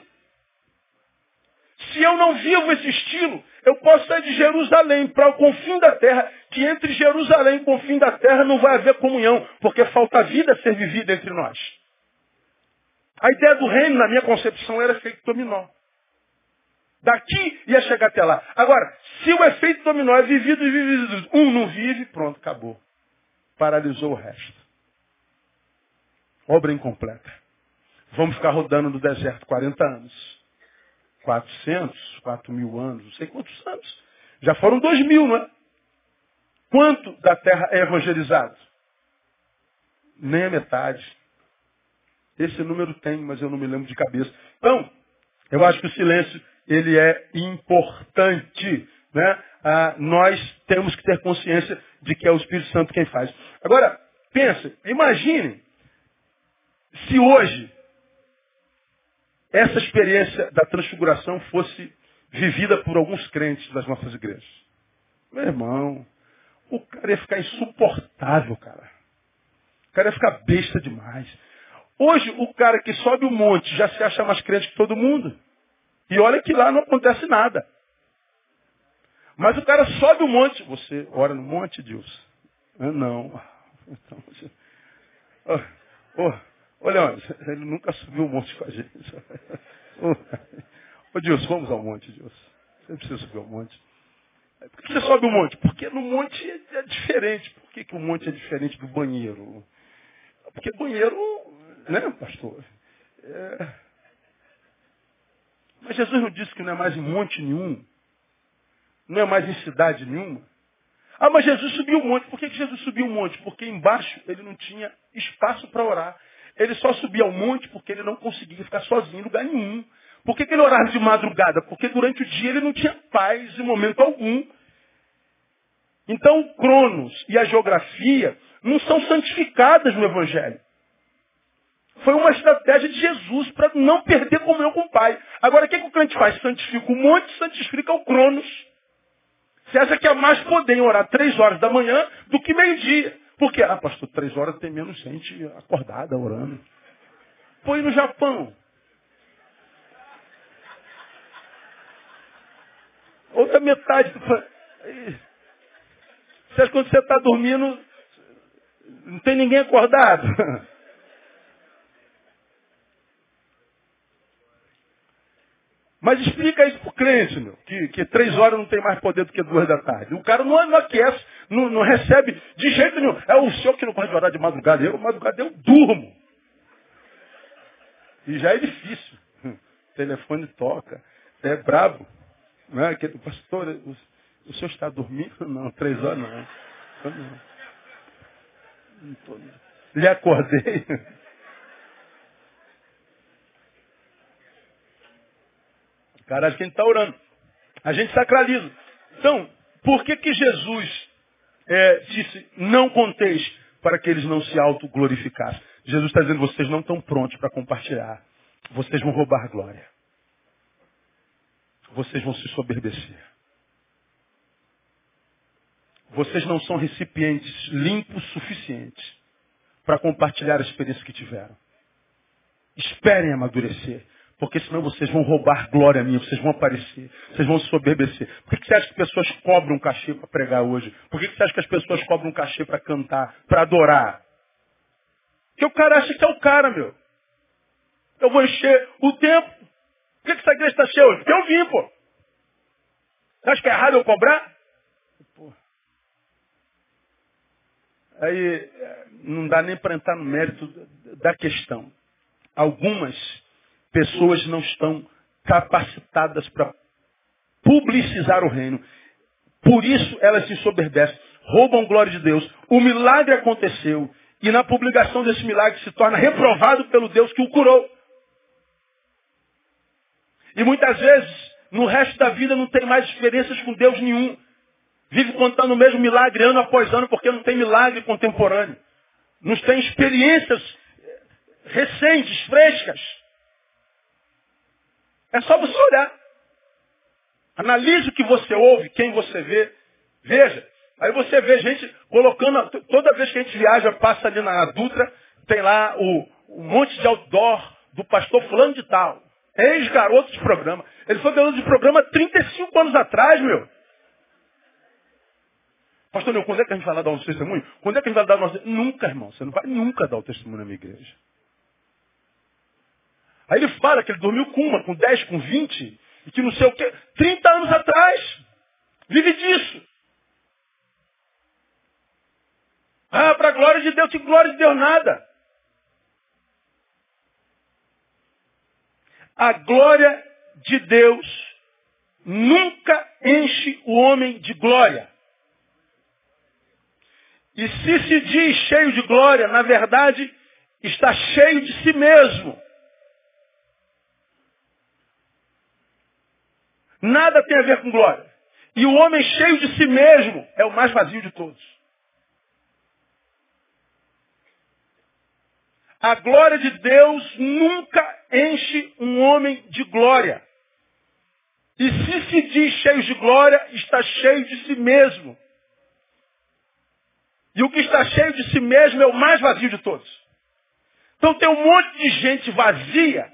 Se eu não vivo esse estilo, eu posso sair de Jerusalém para o confim da terra, que entre Jerusalém e o confim da terra não vai haver comunhão, porque falta vida a ser vivida entre nós. A ideia do reino, na minha concepção, era efeito dominó. Daqui ia chegar até lá. Agora, se o efeito dominó é vivido e vivido, um não vive, pronto, acabou. Paralisou o resto. Obra incompleta. Vamos ficar rodando no deserto 40 anos. 400, 4 mil anos, não sei quantos anos. Já foram 2 mil, não é? Quanto da terra é evangelizado? Nem a metade. Esse número tem, mas eu não me lembro de cabeça. Então, eu acho que o silêncio, ele é importante. Né? Ah, nós temos que ter consciência de que é o Espírito Santo quem faz. Agora, pensa, imagine se hoje essa experiência da transfiguração fosse vivida por alguns crentes das nossas igrejas. Meu irmão, o cara ia ficar insuportável, cara. O cara ia ficar besta demais. Hoje, o cara que sobe o monte já se acha mais crente que todo mundo. E olha que lá não acontece nada. Mas o cara sobe o monte. Você ora no monte, Deus? Ah, não. Então, você... oh, oh, Olha, ele nunca subiu o monte com a gente. Ô Deus, vamos ao monte, Deus. Você precisa subir ao monte. Por que você sobe o monte? Porque no monte é diferente. Por que, que o monte é diferente do banheiro? Porque banheiro, né, pastor? É... Mas Jesus não disse que não é mais em monte nenhum. Não é mais em cidade nenhuma. Ah, mas Jesus subiu o monte. Por que, que Jesus subiu o monte? Porque embaixo ele não tinha espaço para orar. Ele só subia ao monte porque ele não conseguia ficar sozinho em lugar nenhum. Por que, que ele orava de madrugada? Porque durante o dia ele não tinha paz em momento algum. Então o Cronos e a geografia não são santificadas no Evangelho. Foi uma estratégia de Jesus para não perder comunhão com o Pai. Agora, o que, que o crente faz? Santifica o monte, santifica o Cronos. Você acha que é mais poder em orar três horas da manhã do que meio-dia. Por quê? Ah, pastor, três horas tem menos gente acordada, orando. Põe no Japão. Outra metade. Você acha que quando você está dormindo, não tem ninguém acordado? Mas explica isso pro crente, meu, que, que três horas não tem mais poder do que duas da tarde. O cara não, não aquece, não, não recebe de jeito nenhum. É o senhor que não pode orar de madrugada. Eu, madrugada, eu durmo. E já é difícil. O telefone toca. É brabo. Não é? Pastor, o, o senhor está dormindo? Não, três horas não. não. Lhe acordei. Cara, a gente está orando. A gente sacraliza. Então, por que que Jesus é, disse, não conteis para que eles não se autoglorificassem? Jesus está dizendo, vocês não estão prontos para compartilhar. Vocês vão roubar glória. Vocês vão se soberbecer. Vocês não são recipientes limpos suficientes para compartilhar a experiência que tiveram. Esperem amadurecer. Porque senão vocês vão roubar glória minha, vocês vão aparecer, vocês vão se soberbecer. Por que você acha que pessoas cobram um cachê para pregar hoje? Por que você acha que as pessoas cobram um cachê para cantar, para adorar? Porque o cara acha que é o cara, meu. Eu vou encher o tempo. Por que essa igreja está cheia? Porque eu vim, pô. Você acha que é errado eu cobrar? Pô. Aí não dá nem para entrar no mérito da questão. Algumas pessoas não estão capacitadas para publicizar o reino. Por isso elas se soberbecem, roubam glória de Deus. O milagre aconteceu e na publicação desse milagre se torna reprovado pelo Deus que o curou. E muitas vezes, no resto da vida, não tem mais experiências com Deus nenhum. Vive contando o mesmo milagre ano após ano, porque não tem milagre contemporâneo. Não tem experiências recentes, frescas. É só você olhar. Analise o que você ouve, quem você vê. Veja. Aí você vê gente colocando, toda vez que a gente viaja, passa ali na Dutra, tem lá o, o monte de outdoor do pastor fulano de tal. Ex-garoto de programa. Ele foi garoto de programa 35 anos atrás, meu. Pastor Neu, quando é que a gente vai lá dar um testemunho? Quando é que a gente vai dar o nosso... Nunca, irmão. Você não vai nunca dar o testemunho na minha igreja. Aí ele fala que ele dormiu com uma, com 10, com 20, e que não sei o quê. 30 anos atrás. Vive disso. Ah, para a glória de Deus, que glória de Deus nada. A glória de Deus nunca enche o homem de glória. E se se diz cheio de glória, na verdade, está cheio de si mesmo. Nada tem a ver com glória. E o homem cheio de si mesmo é o mais vazio de todos. A glória de Deus nunca enche um homem de glória. E se se diz cheio de glória, está cheio de si mesmo. E o que está cheio de si mesmo é o mais vazio de todos. Então tem um monte de gente vazia,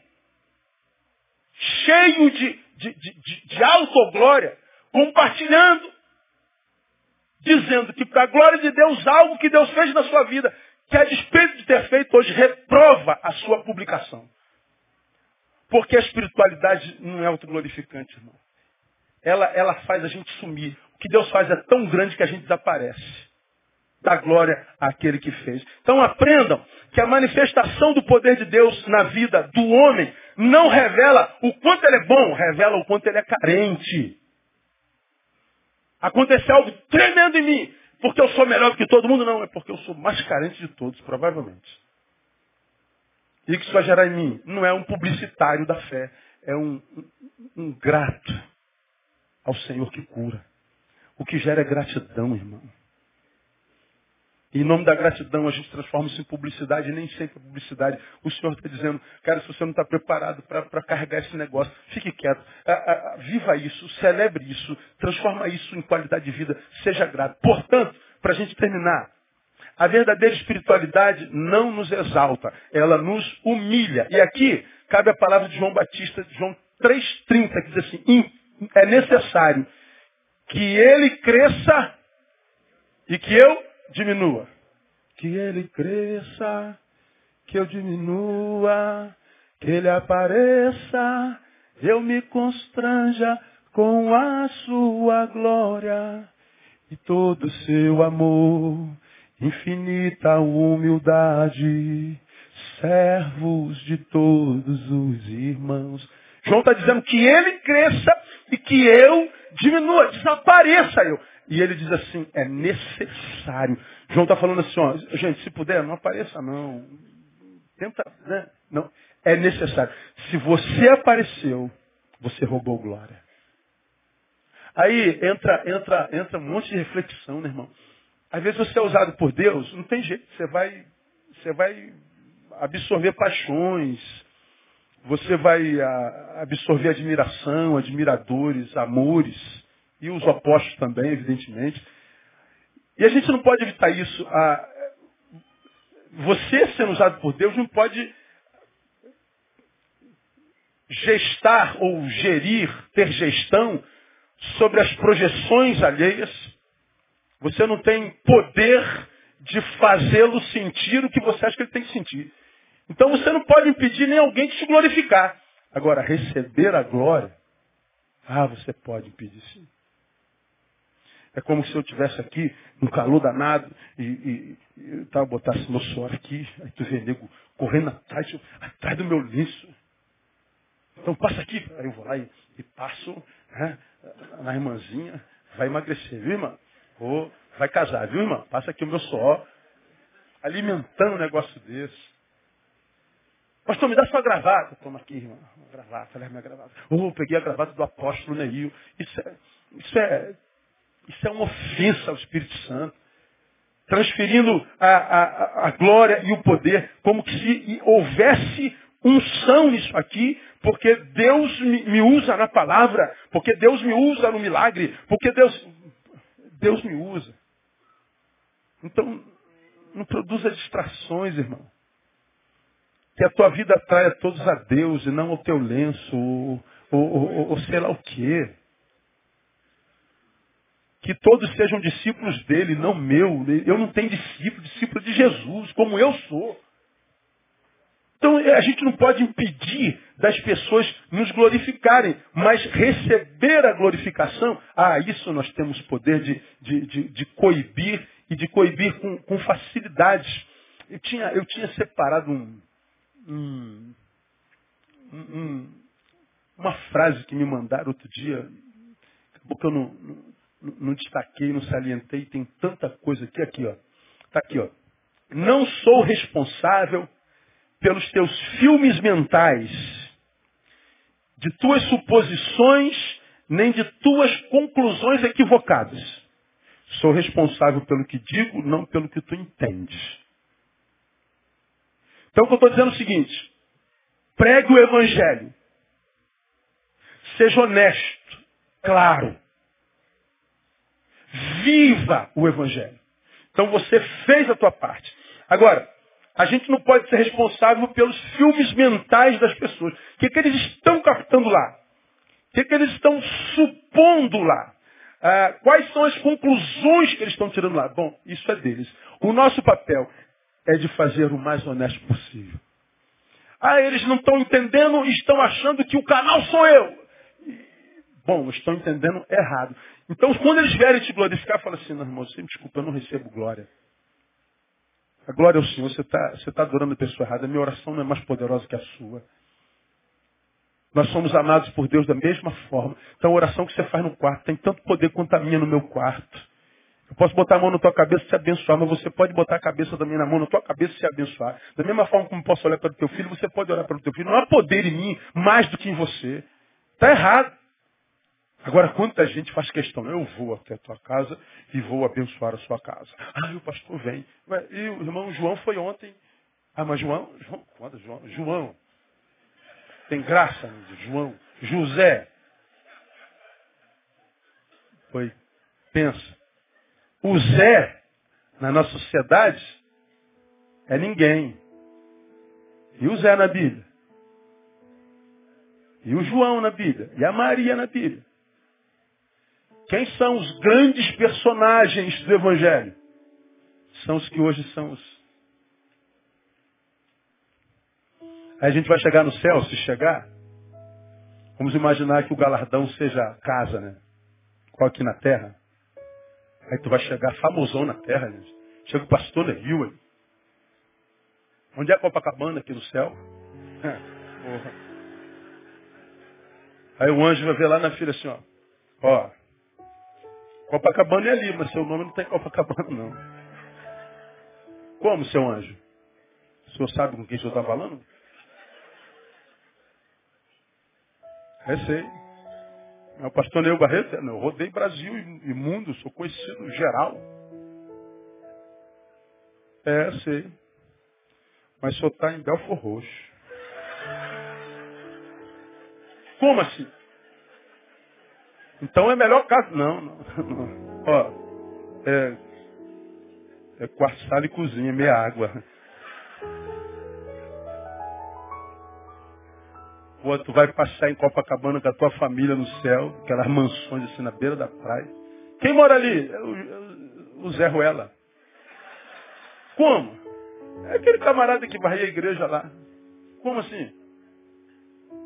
cheio de, de, de, de, autoglória, compartilhando, dizendo que para a glória de Deus, algo que Deus fez na sua vida, que a despeito de ter feito hoje, reprova a sua publicação. Porque a espiritualidade não é autoglorificante, irmão. Ela, ela faz a gente sumir. O que Deus faz é tão grande que a gente desaparece. Dá glória àquele que fez. Então aprendam que a manifestação do poder de Deus na vida do homem não revela o quanto ele é bom, revela o quanto ele é carente. Aconteceu algo tremendo em mim, porque eu sou melhor que todo mundo, não, é porque eu sou mais carente de todos, provavelmente. E o que isso vai gerar em mim? Não é um publicitário da fé, é um, um, um grato ao Senhor que cura. O que gera é gratidão, irmão. Em nome da gratidão a gente transforma isso em publicidade, e nem sempre publicidade. O Senhor está dizendo, cara, se você não está preparado para carregar esse negócio, fique quieto. viva isso, celebre isso, transforma isso em qualidade de vida, seja grato. Portanto, para a gente terminar, a verdadeira espiritualidade não nos exalta, ela nos humilha. E aqui cabe a palavra de João Batista, João 3,30, que diz assim, é necessário que ele cresça e que eu diminua. Que ele cresça, que eu diminua, que ele apareça, eu me constranja com a sua glória e todo seu amor, infinita humildade, servos de todos os irmãos. João está dizendo que ele cresça e que eu diminua, desapareça eu. E ele diz assim, é necessário. João está falando assim, ó, gente, se puder, não apareça não. Tenta, né? Não, é necessário. Se você apareceu, você roubou glória. Aí entra, entra, entra um monte de reflexão, né, irmão? Às vezes você é usado por Deus, não tem jeito, você vai, você vai absorver paixões, você vai ah, absorver admiração, admiradores, amores, e os opostos também, evidentemente. E a gente não pode evitar isso. Você sendo usado por Deus não pode gestar ou gerir, ter gestão sobre as projeções alheias. Você não tem poder de fazê-lo sentir o que você acha que ele tem que sentir. Então você não pode impedir nem alguém de se glorificar. Agora, receber a glória, ah, você pode impedir sim. É como se eu tivesse aqui, um calor danado, e, e, e tá, botasse meu suor aqui, aí tu vê nego correndo atrás, atrás do meu lenço. Então passa aqui, aí eu vou lá e, e passo né, na irmãzinha, vai emagrecer, viu irmã? Ou vai casar, viu irmã? Passa aqui o meu suor, alimentando um negócio desse. Pastor, me dá sua gravata. Toma aqui, irmão. Uma gravata, leva minha gravata. Oh, peguei a gravata do apóstolo Neil. Isso é, isso é, isso é uma ofensa ao Espírito Santo. Transferindo a, a, a glória e o poder, como que se houvesse unção nisso aqui, porque Deus me, usa na palavra, porque Deus me usa no milagre, porque Deus, Deus me usa. Então, não produza distrações, irmão. Que a tua vida atraia todos a Deus e não ao teu lenço, ou, ou, ou, ou sei lá o quê. Que todos sejam discípulos dele, não meu. Eu não tenho discípulo, discípulo de Jesus, como eu sou. Então a gente não pode impedir das pessoas nos glorificarem, mas receber a glorificação, ah, isso nós temos poder de, de, de, de coibir e de coibir com, com facilidade. Eu tinha, eu tinha separado um, um, um, uma frase que me mandaram outro dia, acabou que eu não, não, não destaquei, não salientei, tem tanta coisa aqui, aqui, ó. Está aqui, ó. Não sou responsável pelos teus filmes mentais, de tuas suposições, nem de tuas conclusões equivocadas. Sou responsável pelo que digo, não pelo que tu entendes. Então, o que eu estou dizendo é o seguinte: pregue o Evangelho. Seja honesto, claro. Viva o Evangelho. Então, você fez a tua parte. Agora, a gente não pode ser responsável pelos filmes mentais das pessoas. O que, que eles estão captando lá? O que, que eles estão supondo lá? Ah, quais são as conclusões que eles estão tirando lá? Bom, isso é deles. O nosso papel é de fazer o mais honesto possível. Ah, eles não estão entendendo estão achando que o canal sou eu. Bom, estão entendendo errado. Então, quando eles vierem te glorificar, fala assim, não, irmão, você me desculpa, eu não recebo glória. A glória ao Senhor, você está você tá adorando a pessoa errada. A minha oração não é mais poderosa que a sua. Nós somos amados por Deus da mesma forma. Então a oração que você faz no quarto tem tanto poder quanto a minha no meu quarto. Eu posso botar a mão na tua cabeça e te abençoar, mas você pode botar a cabeça também na mão na tua cabeça e te abençoar. Da mesma forma como posso olhar para o teu filho, você pode olhar para o teu filho. Não há poder em mim mais do que em você. Está errado. Agora, quanta gente faz questão? Eu vou até a tua casa e vou abençoar a sua casa. Ah, o pastor vem. E o irmão João foi ontem. Ah, mas João? João, quando João? João. Tem graça, João. José. Foi. Pensa. O Zé, na nossa sociedade, é ninguém. E o Zé na Bíblia? E o João na Bíblia? E a Maria na Bíblia? Quem são os grandes personagens do Evangelho? São os que hoje são os. Aí a gente vai chegar no céu, se chegar. Vamos imaginar que o galardão seja casa, né? Qual aqui na terra? Aí tu vai chegar famosão na terra, gente. Chega o pastor Neville aí. Onde é Copacabana aqui no céu? Aí o anjo vai ver lá na filha assim, ó. Ó. Copacabana é ali, mas seu nome não tem Copacabana, não. Como, seu anjo? O senhor sabe com quem o senhor está falando? É, sei. É o pastor Neu Barreto, eu rodei Brasil e mundo, sou conhecido geral. É, sei. Mas só está em Belfor Roxo. Como assim? Então é melhor caso. Não, não, não. Ó, é, é quarto, sala e cozinha, meia água. Pô, tu vai passar em Copacabana com a tua família no céu, aquelas mansões assim na beira da praia. Quem mora ali? É o, é o Zé Ruela. Como? É aquele camarada que varria a igreja lá. Como assim?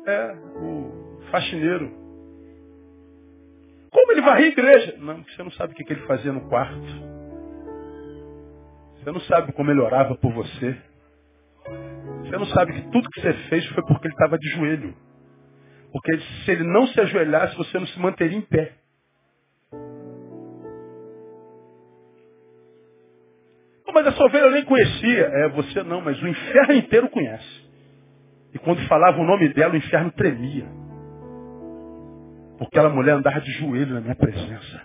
É, o faxineiro. Varria a igreja? Não, você não sabe o que ele fazia no quarto. Você não sabe como ele orava por você. Você não sabe que tudo que você fez foi porque ele estava de joelho. Porque se ele não se ajoelhasse, você não se manteria em pé. mas essa ovelha eu nem conhecia. É, você não, mas o inferno inteiro conhece. E quando falava o nome dela, o inferno tremia. Porque aquela mulher andava de joelho na minha presença.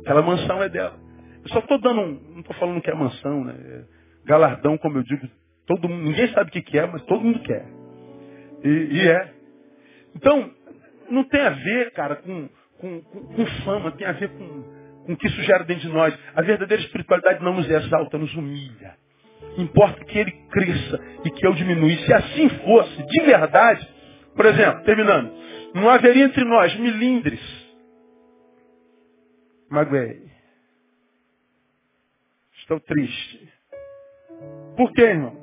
Aquela mansão é dela. Eu só estou dando um, não estou falando que é mansão, né? É galardão, como eu digo, todo mundo, ninguém sabe o que, que é, mas todo mundo quer. E, e, é. Então, não tem a ver, cara, com, com, com, com fama, tem a ver com, com que isso gera dentro de nós. A verdadeira espiritualidade não nos exalta, nos humilha. Importa que ele cresça e que eu diminuísse. Se assim fosse, de verdade, por exemplo, terminando, não haveria entre nós milindres. Magoei. Estou triste. Por quê, irmão?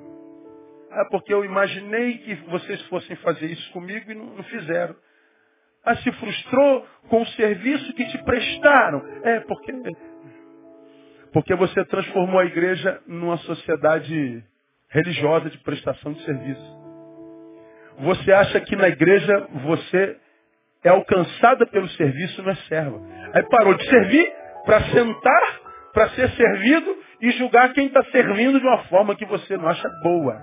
Ah, porque eu imaginei que vocês fossem fazer isso comigo e não, não fizeram. Ah, se frustrou com o serviço que te prestaram. É, porque, porque você transformou a igreja numa sociedade religiosa de prestação de serviço. Você acha que na igreja você é alcançada pelo serviço, não é serva. Aí parou de servir para sentar, para ser servido e julgar quem está servindo de uma forma que você não acha boa.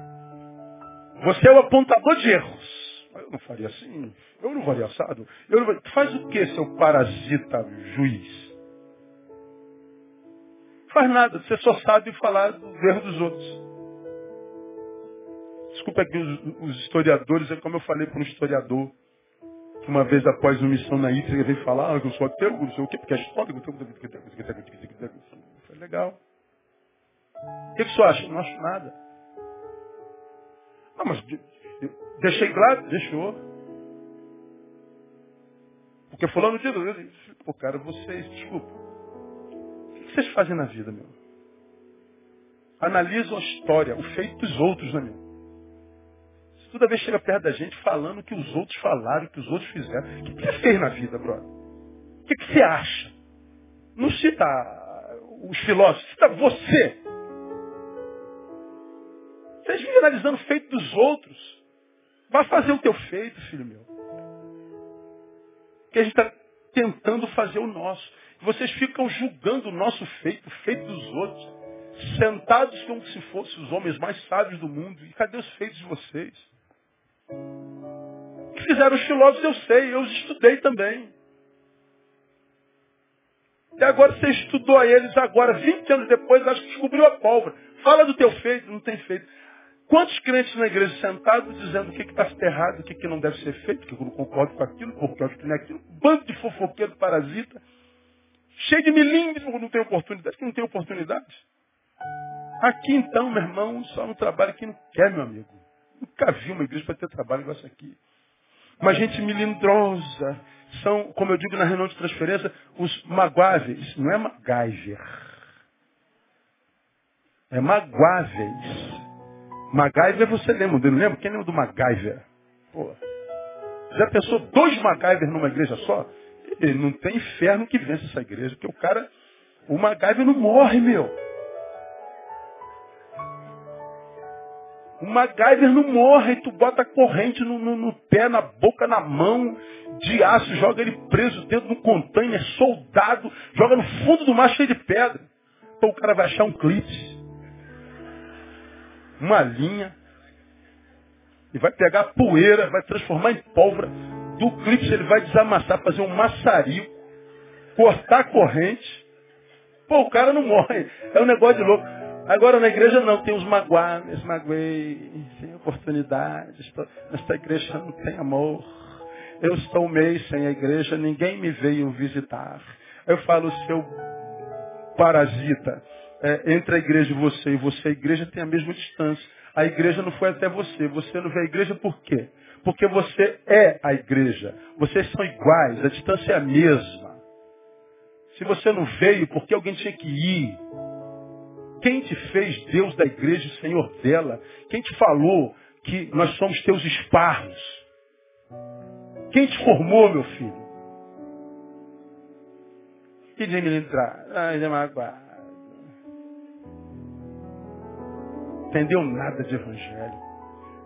Você é o apontador de erros. Eu não faria assim, eu não faria assado. Eu não. Faz o que, seu parasita juiz? Faz nada, você só sabe falar do erro dos outros. Desculpa aqui os, os historiadores, é como eu falei para um historiador, que uma vez após uma missão na Ítria, ele veio falar ah, que eu sou ateu, não sei o quê, porque é histórico. Foi legal. O que, que você acha? Não acho nada. Não, mas Deixei claro? Deixou. Porque fulano de eu disse, pô, cara, vocês, desculpa. O que vocês fazem na vida, meu? Analisam a história, o feito dos outros, né, meu? Toda vez chega perto da gente falando o que os outros falaram, o que os outros fizeram. O que você fez na vida, brother? O que você acha? Não cita os filósofos, cita você. Vocês vivem analisando o feito dos outros. Vai fazer o teu feito, filho meu. Que a gente está tentando fazer o nosso. Vocês ficam julgando o nosso feito, o feito dos outros. Sentados como se fossem os homens mais sábios do mundo. E cadê os feitos de vocês? O que fizeram os filósofos eu sei, eu os estudei também. E agora você estudou a eles agora, 20 anos depois, acho que descobriu a pólvora. Fala do teu feito, não tem feito. Quantos crentes na igreja sentados dizendo o que está errado, o que, que não deve ser feito, que eu não concordo com aquilo, porque eu acho que não é aquilo. Bando de fofoqueiro parasita. Cheio de milímetros, não tem oportunidade. Que não tem oportunidade. Aqui então, meu irmão, só no trabalho que não quer, meu amigo. Nunca vi uma igreja para ter trabalho igual essa aqui. Uma gente melindrosa. São, como eu digo na reunião de transferência, os magoáveis. Não é MacGyver. É magoáveis. MacGyver você lembra dele, lembra? Quem lembra do MacGyver? Pô. Já pensou dois MacGyver numa igreja só? E não tem inferno que vence essa igreja, porque o cara, o MacGyver não morre, meu. O MacGyver não morre, tu bota corrente no, no, no, pé, na boca, na mão, de aço, joga ele preso dentro de container, soldado, joga no fundo do mar cheio de pedra. Então o cara vai achar um clipe, uma linha, e vai pegar a poeira, vai transformar em pólvora. Do clipe ele vai desamassar, fazer um maçarico, cortar a corrente. Pô, o cara não morre. É um negócio de louco. Agora na igreja não, tem os magoados, magoei, sem oportunidade, esta igreja não tem amor. Eu estou um mês sem a igreja, ninguém me veio visitar. Eu falo, seu parasita, é, entre a igreja e você e você, a igreja tem a mesma distância. A igreja não foi até você. Você não vê a igreja por quê? Porque você é a igreja. Vocês são iguais, a distância é a mesma. Se você não veio, porque alguém tinha que ir? Quem te fez Deus da igreja, o Senhor dela? Quem te falou que nós somos teus esparros? Quem te formou, meu filho? Que de entrar. Ai, magoado. Entendeu nada de evangelho.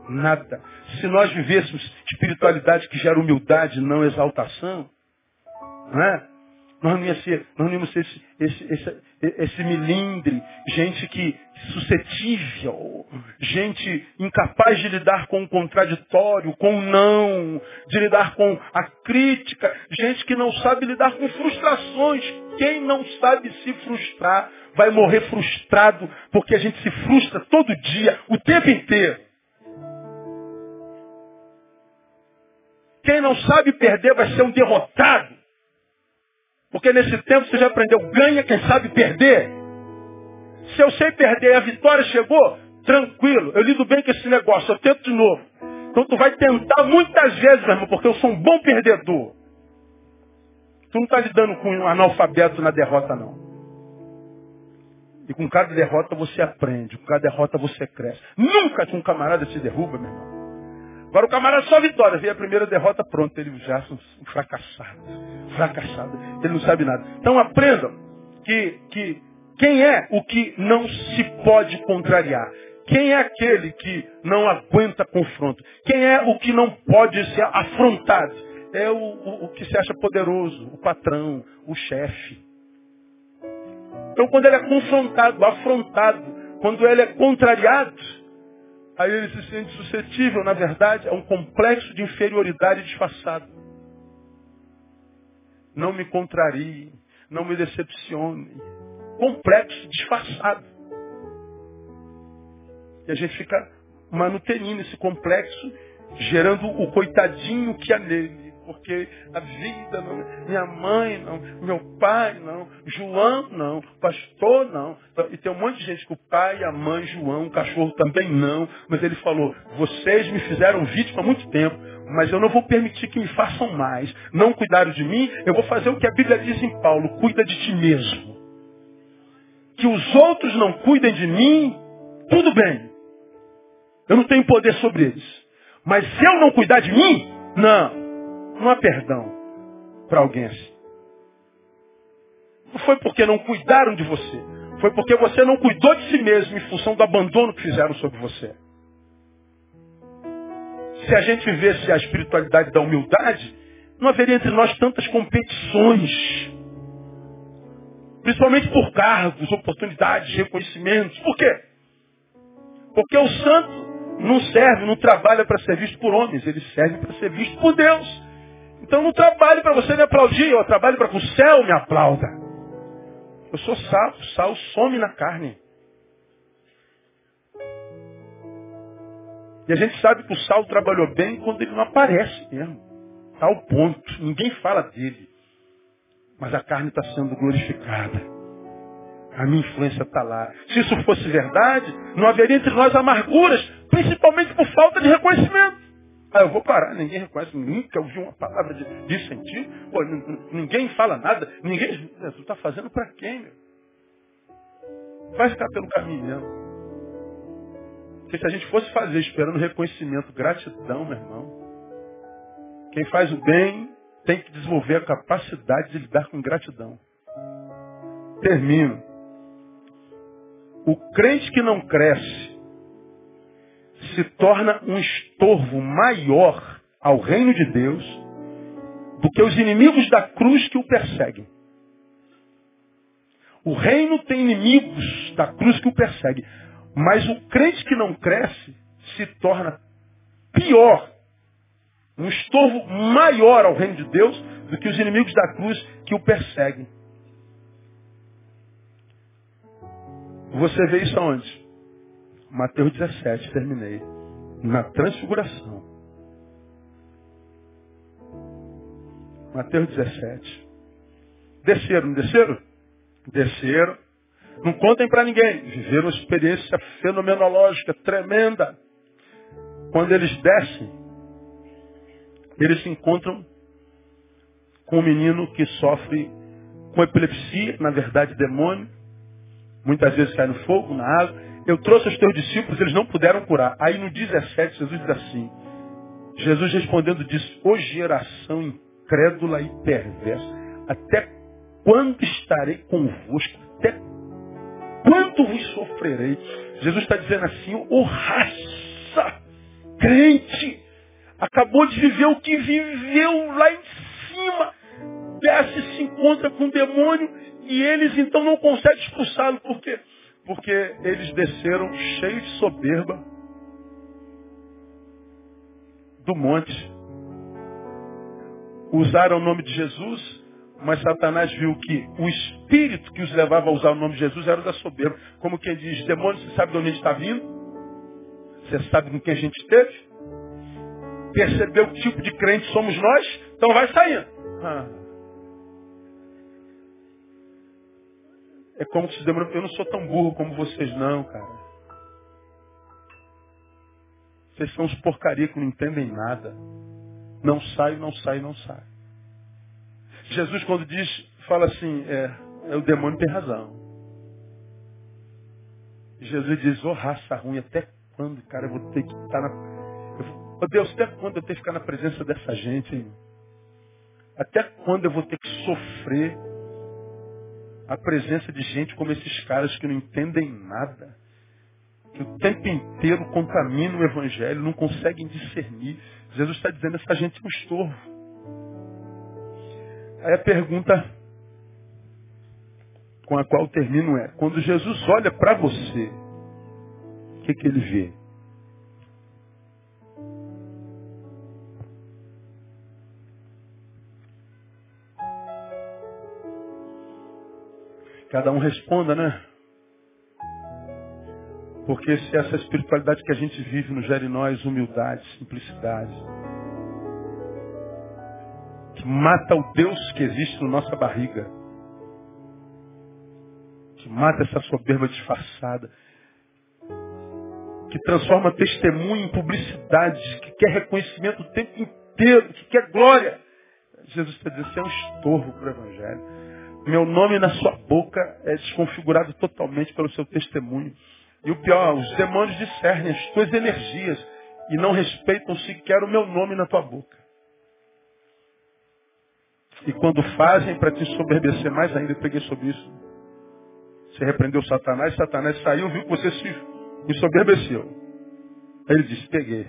Nada. Se nós vivêssemos espiritualidade que gera humildade, não exaltação, não é? Nós não íamos ser, não esse, esse, esse, esse milindre, gente que suscetível, gente incapaz de lidar com o contraditório, com o não, de lidar com a crítica, gente que não sabe lidar com frustrações. Quem não sabe se frustrar vai morrer frustrado, porque a gente se frustra todo dia, o tempo inteiro. Quem não sabe perder vai ser um derrotado. Porque nesse tempo você já aprendeu, ganha quem sabe perder. Se eu sei perder e a vitória chegou, tranquilo, eu lido bem com esse negócio, eu tento de novo. Então tu vai tentar muitas vezes, meu irmão, porque eu sou um bom perdedor. Tu não está lidando com um analfabeto na derrota, não. E com cada derrota você aprende, com cada derrota você cresce. Nunca que um camarada te derruba, meu irmão. Agora o camarada só vitória. Vem a primeira derrota, pronto. Ele já é um fracassado. Fracassado. Ele não sabe nada. Então aprendam que, que quem é o que não se pode contrariar? Quem é aquele que não aguenta confronto? Quem é o que não pode ser afrontado? É o, o, o que se acha poderoso, o patrão, o chefe. Então quando ele é confrontado, afrontado, quando ele é contrariado, Aí ele se sente suscetível, na verdade, a um complexo de inferioridade disfarçado. Não me contrarie, não me decepcione. Complexo disfarçado. E a gente fica manutenindo esse complexo, gerando o coitadinho que há nele porque a vida não, minha mãe não, meu pai não, João não, pastor não. E tem um monte de gente que o pai, a mãe, João, o cachorro também não. Mas ele falou, vocês me fizeram vítima há muito tempo, mas eu não vou permitir que me façam mais. Não cuidaram de mim, eu vou fazer o que a Bíblia diz em Paulo, cuida de ti mesmo. Que os outros não cuidem de mim, tudo bem. Eu não tenho poder sobre eles. Mas se eu não cuidar de mim, não. Não há perdão para alguém assim. Não foi porque não cuidaram de você. Foi porque você não cuidou de si mesmo em função do abandono que fizeram sobre você. Se a gente vivesse a espiritualidade da humildade, não haveria entre nós tantas competições. Principalmente por cargos, oportunidades, reconhecimentos. Por quê? Porque o santo não serve, não trabalha para ser visto por homens, ele serve para ser visto por Deus. Então não trabalho para você me aplaudir, eu trabalho para que o céu me aplauda. Eu sou sal, sal some na carne. E a gente sabe que o sal trabalhou bem quando ele não aparece mesmo. Está ao ponto. Ninguém fala dele. Mas a carne está sendo glorificada. A minha influência está lá. Se isso fosse verdade, não haveria entre nós amarguras, principalmente por falta de reconhecimento. Ah, eu vou parar, ninguém reconhece, nunca ouvi uma palavra de, sentido. Pô, ninguém fala nada, ninguém. Tu está fazendo para quem, meu? Vai ficar pelo caminho mesmo. Se a gente fosse fazer esperando reconhecimento, gratidão, meu irmão, quem faz o bem tem que desenvolver a capacidade de lidar com gratidão. Termino. O crente que não cresce se torna um estorvo maior ao reino de Deus do que os inimigos da cruz que o perseguem. O reino tem inimigos da cruz que o perseguem. Mas o crente que não cresce se torna pior, um estorvo maior ao reino de Deus do que os inimigos da cruz que o perseguem. Você vê isso aonde? Mateus 17, terminei. Na transfiguração. Mateus 17. Desceram, desceram? Desceram. Não contem para ninguém. Viveram uma experiência fenomenológica tremenda. Quando eles descem, eles se encontram com um menino que sofre com epilepsia, na verdade demônio. Muitas vezes cai no fogo, na água. Eu trouxe os teus discípulos, eles não puderam curar. Aí no 17, Jesus diz assim, Jesus respondendo disse, ô geração incrédula e perversa, até quando estarei convosco? Até quanto vos sofrerei? Jesus está dizendo assim, ô raça crente, acabou de viver o que viveu lá em cima, desce se encontra com o demônio e eles então não conseguem expulsá-lo. Por quê? Porque eles desceram cheios de soberba do monte. Usaram o nome de Jesus, mas Satanás viu que o espírito que os levava a usar o nome de Jesus era o da soberba. Como quem diz, demônio, você sabe de onde a gente está vindo? Você sabe com quem a gente esteve? Percebeu que tipo de crente somos nós? Então vai saindo. Ah. É como se demora. Eu não sou tão burro como vocês, não, cara. Vocês são uns porcaria que não entendem nada. Não sai, não sai, não sai. Jesus, quando diz, fala assim, é, é o demônio tem razão. Jesus diz, ô oh, raça ruim, até quando, cara, eu vou ter que estar na. Ô oh, Deus, até quando eu tenho que ficar na presença dessa gente, hein? Até quando eu vou ter que sofrer a presença de gente como esses caras que não entendem nada, que o tempo inteiro contaminam o evangelho, não conseguem discernir. Jesus está dizendo essa gente é um estorvo. Aí a pergunta com a qual termino é, quando Jesus olha para você, o que, que ele vê? Cada um responda, né? Porque se essa espiritualidade que a gente vive não gera em nós humildade, simplicidade, que mata o Deus que existe na nossa barriga, que mata essa soberba disfarçada, que transforma testemunho em publicidade, que quer reconhecimento o tempo inteiro, que quer glória. Jesus está dizendo, você é um estorvo para o Evangelho. Meu nome na sua boca é desconfigurado totalmente pelo seu testemunho. E o pior, os demônios discernem as tuas energias e não respeitam sequer o meu nome na tua boca. E quando fazem para te soberbecer mais ainda, eu peguei sobre isso. Você repreendeu Satanás, Satanás saiu, viu que você se ensoberbeceu. Aí ele disse, peguei.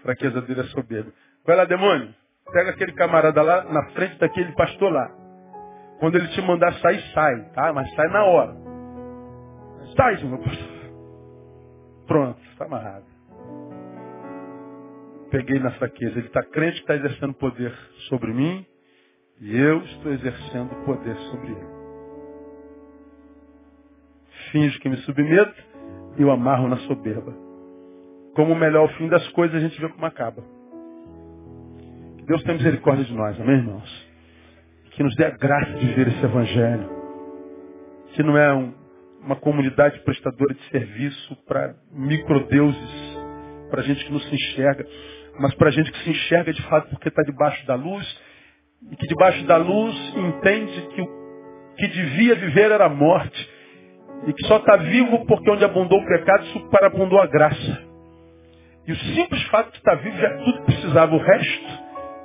A fraqueza dele é soberba. Vai lá, demônio. Pega aquele camarada lá na frente daquele pastor lá. Quando ele te mandar sair, sai, tá? Mas sai na hora. Sai, Senhor. Pronto, está amarrado. Peguei na fraqueza. Ele está crente que está exercendo poder sobre mim e eu estou exercendo poder sobre ele. Finge que me submeto e eu amarro na soberba. Como o melhor fim das coisas, a gente vê como acaba. Que Deus tenha misericórdia de nós, amém, irmãos? Que nos dê a graça de ver esse Evangelho. Que não é um, uma comunidade prestadora de serviço para microdeuses, para gente que não se enxerga, mas para gente que se enxerga de fato porque está debaixo da luz e que debaixo da luz entende que o que devia viver era a morte e que só está vivo porque onde abundou o pecado, superabundou a graça. E o simples fato de estar vivo já é tudo precisava. O resto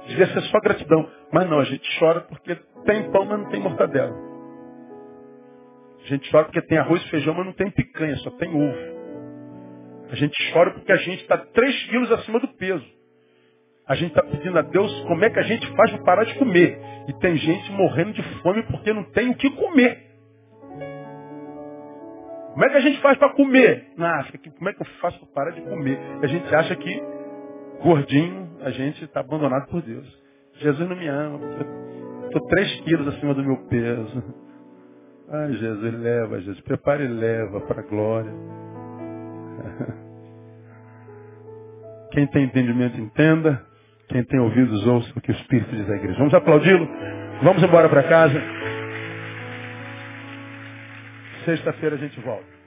Devia ser só gratidão. Mas não, a gente chora porque tem pão, mas não tem mortadela. A gente chora porque tem arroz e feijão, mas não tem picanha, só tem ovo. A gente chora porque a gente está 3 quilos acima do peso. A gente está pedindo a Deus como é que a gente faz para parar de comer. E tem gente morrendo de fome porque não tem o que comer. Como é que a gente faz para comer? Ah, como é que eu faço para parar de comer? A gente acha que gordinho a gente está abandonado por Deus. Jesus não me ama. Estou três quilos acima do meu peso. Ai, Jesus, leva, Jesus. Prepare e leva para a glória. Quem tem entendimento, entenda. Quem tem ouvidos, ouça o que o Espírito diz à igreja. Vamos aplaudi-lo? Vamos embora para casa. Sexta-feira a gente volta.